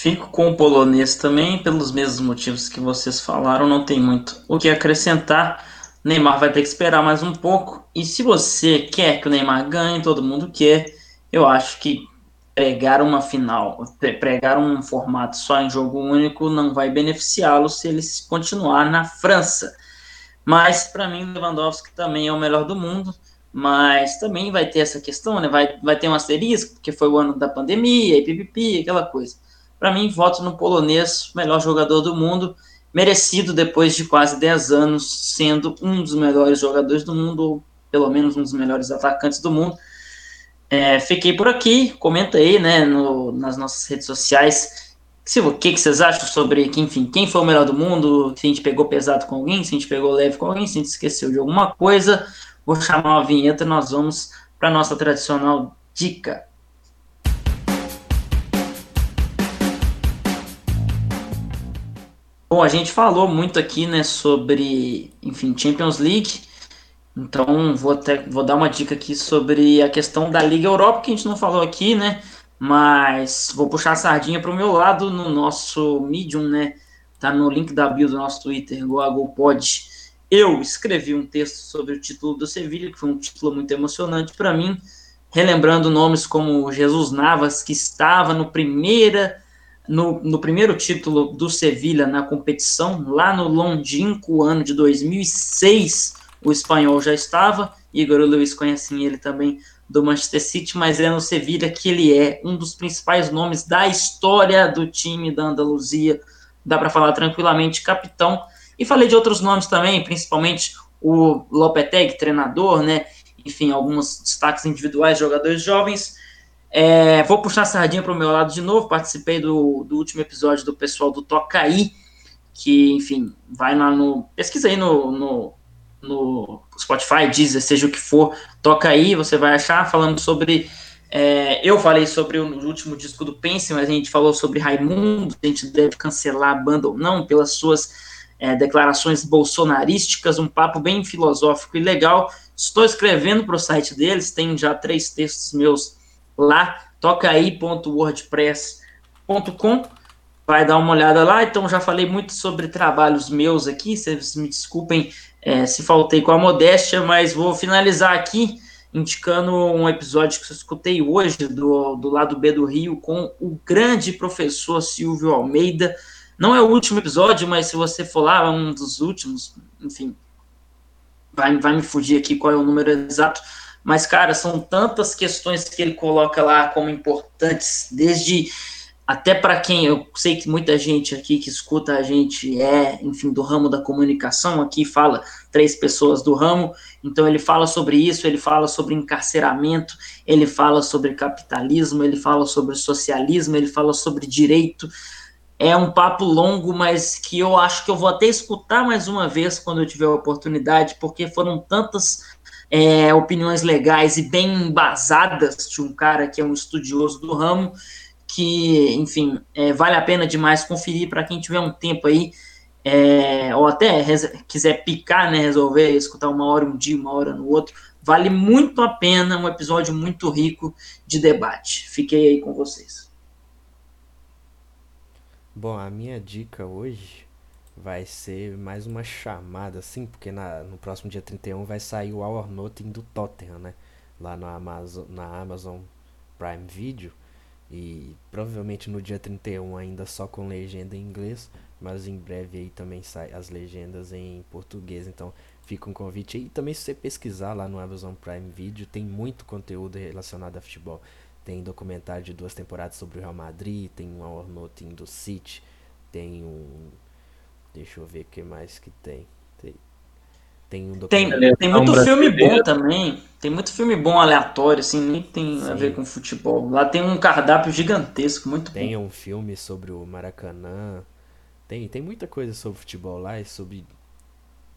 Fico com o polonês também, pelos mesmos motivos que vocês falaram, não tem muito o que acrescentar. Neymar vai ter que esperar mais um pouco. E se você quer que o Neymar ganhe, todo mundo quer, eu acho que pregar uma final, pregar um formato só em jogo único não vai beneficiá-lo se ele continuar na França. Mas para mim, Lewandowski também é o melhor do mundo. Mas também vai ter essa questão, né? Vai, vai ter um asterisco, porque foi o ano da pandemia e pipipi, aquela coisa. Para mim, voto no polonês, melhor jogador do mundo, merecido depois de quase 10 anos sendo um dos melhores jogadores do mundo, ou pelo menos um dos melhores atacantes do mundo. É, fiquei por aqui, comenta aí, né, no, nas nossas redes sociais, se, o que, que vocês acham sobre, que, enfim, quem foi o melhor do mundo, se a gente pegou pesado com alguém, se a gente pegou leve com alguém, se a gente esqueceu de alguma coisa, vou chamar uma vinheta e nós vamos para nossa tradicional dica. Bom, a gente falou muito aqui, né, sobre, enfim, Champions League, então, vou, até, vou dar uma dica aqui sobre a questão da Liga Europa, que a gente não falou aqui, né? Mas vou puxar a sardinha para o meu lado no nosso Medium, né? Tá no link da bio do nosso Twitter, GoAgoPod. Eu escrevi um texto sobre o título do Sevilha, que foi um título muito emocionante para mim, relembrando nomes como Jesus Navas, que estava no primeira no, no primeiro título do Sevilha na competição, lá no longínquo ano de 2006, o espanhol já estava, Igor Luiz conhecem ele também do Manchester City, mas é no Sevilla que ele é um dos principais nomes da história do time da Andaluzia, dá para falar tranquilamente, capitão. E falei de outros nomes também, principalmente o Lopetegui, treinador, né? Enfim, alguns destaques individuais, jogadores jovens. É, vou puxar a sardinha para o meu lado de novo. Participei do, do último episódio do pessoal do Tocaí, que, enfim, vai lá no. Pesquisa aí no, no no Spotify, Deezer, seja o que for, toca aí, você vai achar, falando sobre. É, eu falei sobre o último disco do Pense, mas a gente falou sobre Raimundo, a gente deve cancelar a banda ou não, pelas suas é, declarações bolsonarísticas, um papo bem filosófico e legal. Estou escrevendo para o site deles, tem já três textos meus lá, tocaí.wordpress.com, vai dar uma olhada lá. Então, já falei muito sobre trabalhos meus aqui, vocês me desculpem é, se faltei com a modéstia, mas vou finalizar aqui indicando um episódio que eu escutei hoje do, do lado B do Rio com o grande professor Silvio Almeida. Não é o último episódio, mas se você for lá, é um dos últimos, enfim, vai, vai me fugir aqui qual é o número exato. Mas, cara, são tantas questões que ele coloca lá como importantes, desde até para quem eu sei que muita gente aqui que escuta a gente é, enfim, do ramo da comunicação, aqui fala três pessoas do ramo, então ele fala sobre isso, ele fala sobre encarceramento, ele fala sobre capitalismo, ele fala sobre socialismo, ele fala sobre direito. É um papo longo, mas que eu acho que eu vou até escutar mais uma vez quando eu tiver a oportunidade, porque foram tantas é, opiniões legais e bem embasadas de um cara que é um estudioso do ramo que, enfim, é, vale a pena demais conferir para quem tiver um tempo aí, é, ou até quiser picar, né, resolver escutar uma hora um dia, uma hora no outro, vale muito a pena, um episódio muito rico de debate. Fiquei aí com vocês. Bom, a minha dica hoje vai ser mais uma chamada, assim, porque na, no próximo dia 31 vai sair o Our Nothing do Tottenham, né? Lá no Amazon, na Amazon Prime Video. E provavelmente no dia 31 ainda só com legenda em inglês, mas em breve aí também sai as legendas em português. Então fica um convite aí. E também se você pesquisar lá no Amazon Prime Video, tem muito conteúdo relacionado a futebol. Tem documentário de duas temporadas sobre o Real Madrid, tem um Our Nothing do City, tem um. Deixa eu ver o que mais que tem. Tem, tem um documentário. Tem, tem muito filme bom também. Tem muito filme bom aleatório, assim, nem tem Sim. a ver com futebol. Lá tem um cardápio gigantesco, muito tem bom. Tem um filme sobre o Maracanã. Tem, tem muita coisa sobre futebol lá e sobre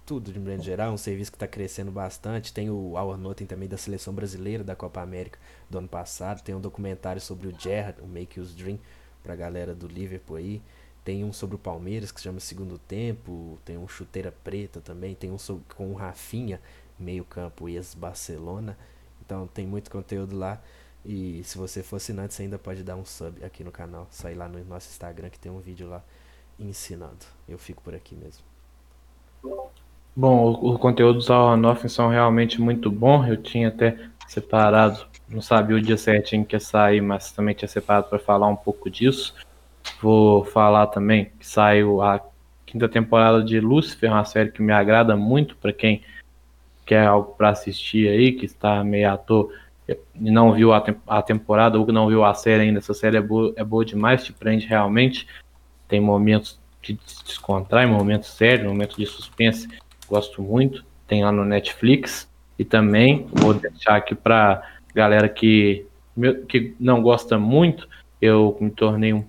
tudo de maneira geral. Um serviço que está crescendo bastante. Tem o Our Nothing também da seleção brasileira da Copa América do ano passado. Tem um documentário sobre o Gerrard, o Make Us Dream, pra galera do Liverpool aí. Tem um sobre o Palmeiras que se chama Segundo Tempo. Tem um Chuteira Preta também. Tem um sobre, com o Rafinha, meio campo ex-Barcelona. Então tem muito conteúdo lá. E se você for assinante, você ainda pode dar um sub aqui no canal. Sair lá no nosso Instagram que tem um vídeo lá ensinando. Eu fico por aqui mesmo. Bom, o, o conteúdo dos Nothing são realmente muito bom. Eu tinha até separado, não sabia o dia certinho que ia sair, mas também tinha separado para falar um pouco disso. Vou falar também que saiu a quinta temporada de Lucifer, uma série que me agrada muito para quem quer algo para assistir aí, que está meio à toa e não viu a, a, temporada ou que não viu a série ainda. Essa série é boa, é boa demais, te prende realmente. Tem momentos que descontrai, momentos sérios, momentos de suspense. Gosto muito. Tem lá no Netflix. E também vou deixar aqui para galera que, que não gosta muito. Eu me tornei um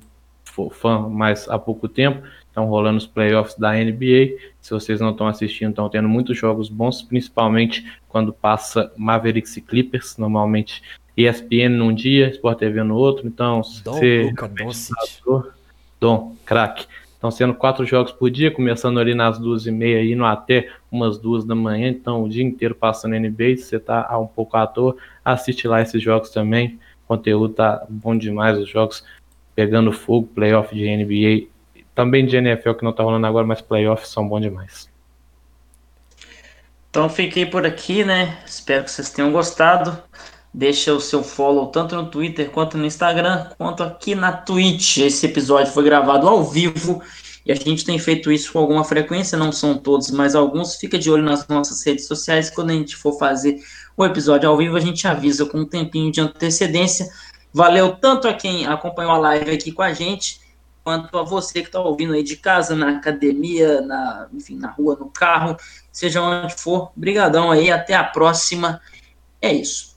fã mais há pouco tempo. Estão rolando os playoffs da NBA. Se vocês não estão assistindo, estão tendo muitos jogos bons, principalmente quando passa Mavericks e Clippers. Normalmente ESPN num dia, Sport TV no outro. Então, Dom, se Luca, Dom, Dom, craque. Estão sendo quatro jogos por dia, começando ali nas duas e meia, indo até umas duas da manhã. Então, o dia inteiro passando NBA. Se você está um pouco à toa, assiste lá esses jogos também. O conteúdo tá bom demais, os jogos pegando fogo, playoff de NBA, também de NFL que não tá rolando agora, mas playoffs são bons demais. Então fiquei por aqui, né? Espero que vocês tenham gostado. Deixa o seu follow tanto no Twitter quanto no Instagram, quanto aqui na Twitch. Esse episódio foi gravado ao vivo e a gente tem feito isso com alguma frequência, não são todos, mas alguns. Fica de olho nas nossas redes sociais. Quando a gente for fazer o episódio ao vivo, a gente avisa com um tempinho de antecedência. Valeu tanto a quem acompanhou a live aqui com a gente, quanto a você que está ouvindo aí de casa, na academia, na, enfim, na rua, no carro, seja onde for. Brigadão aí, até a próxima. É isso.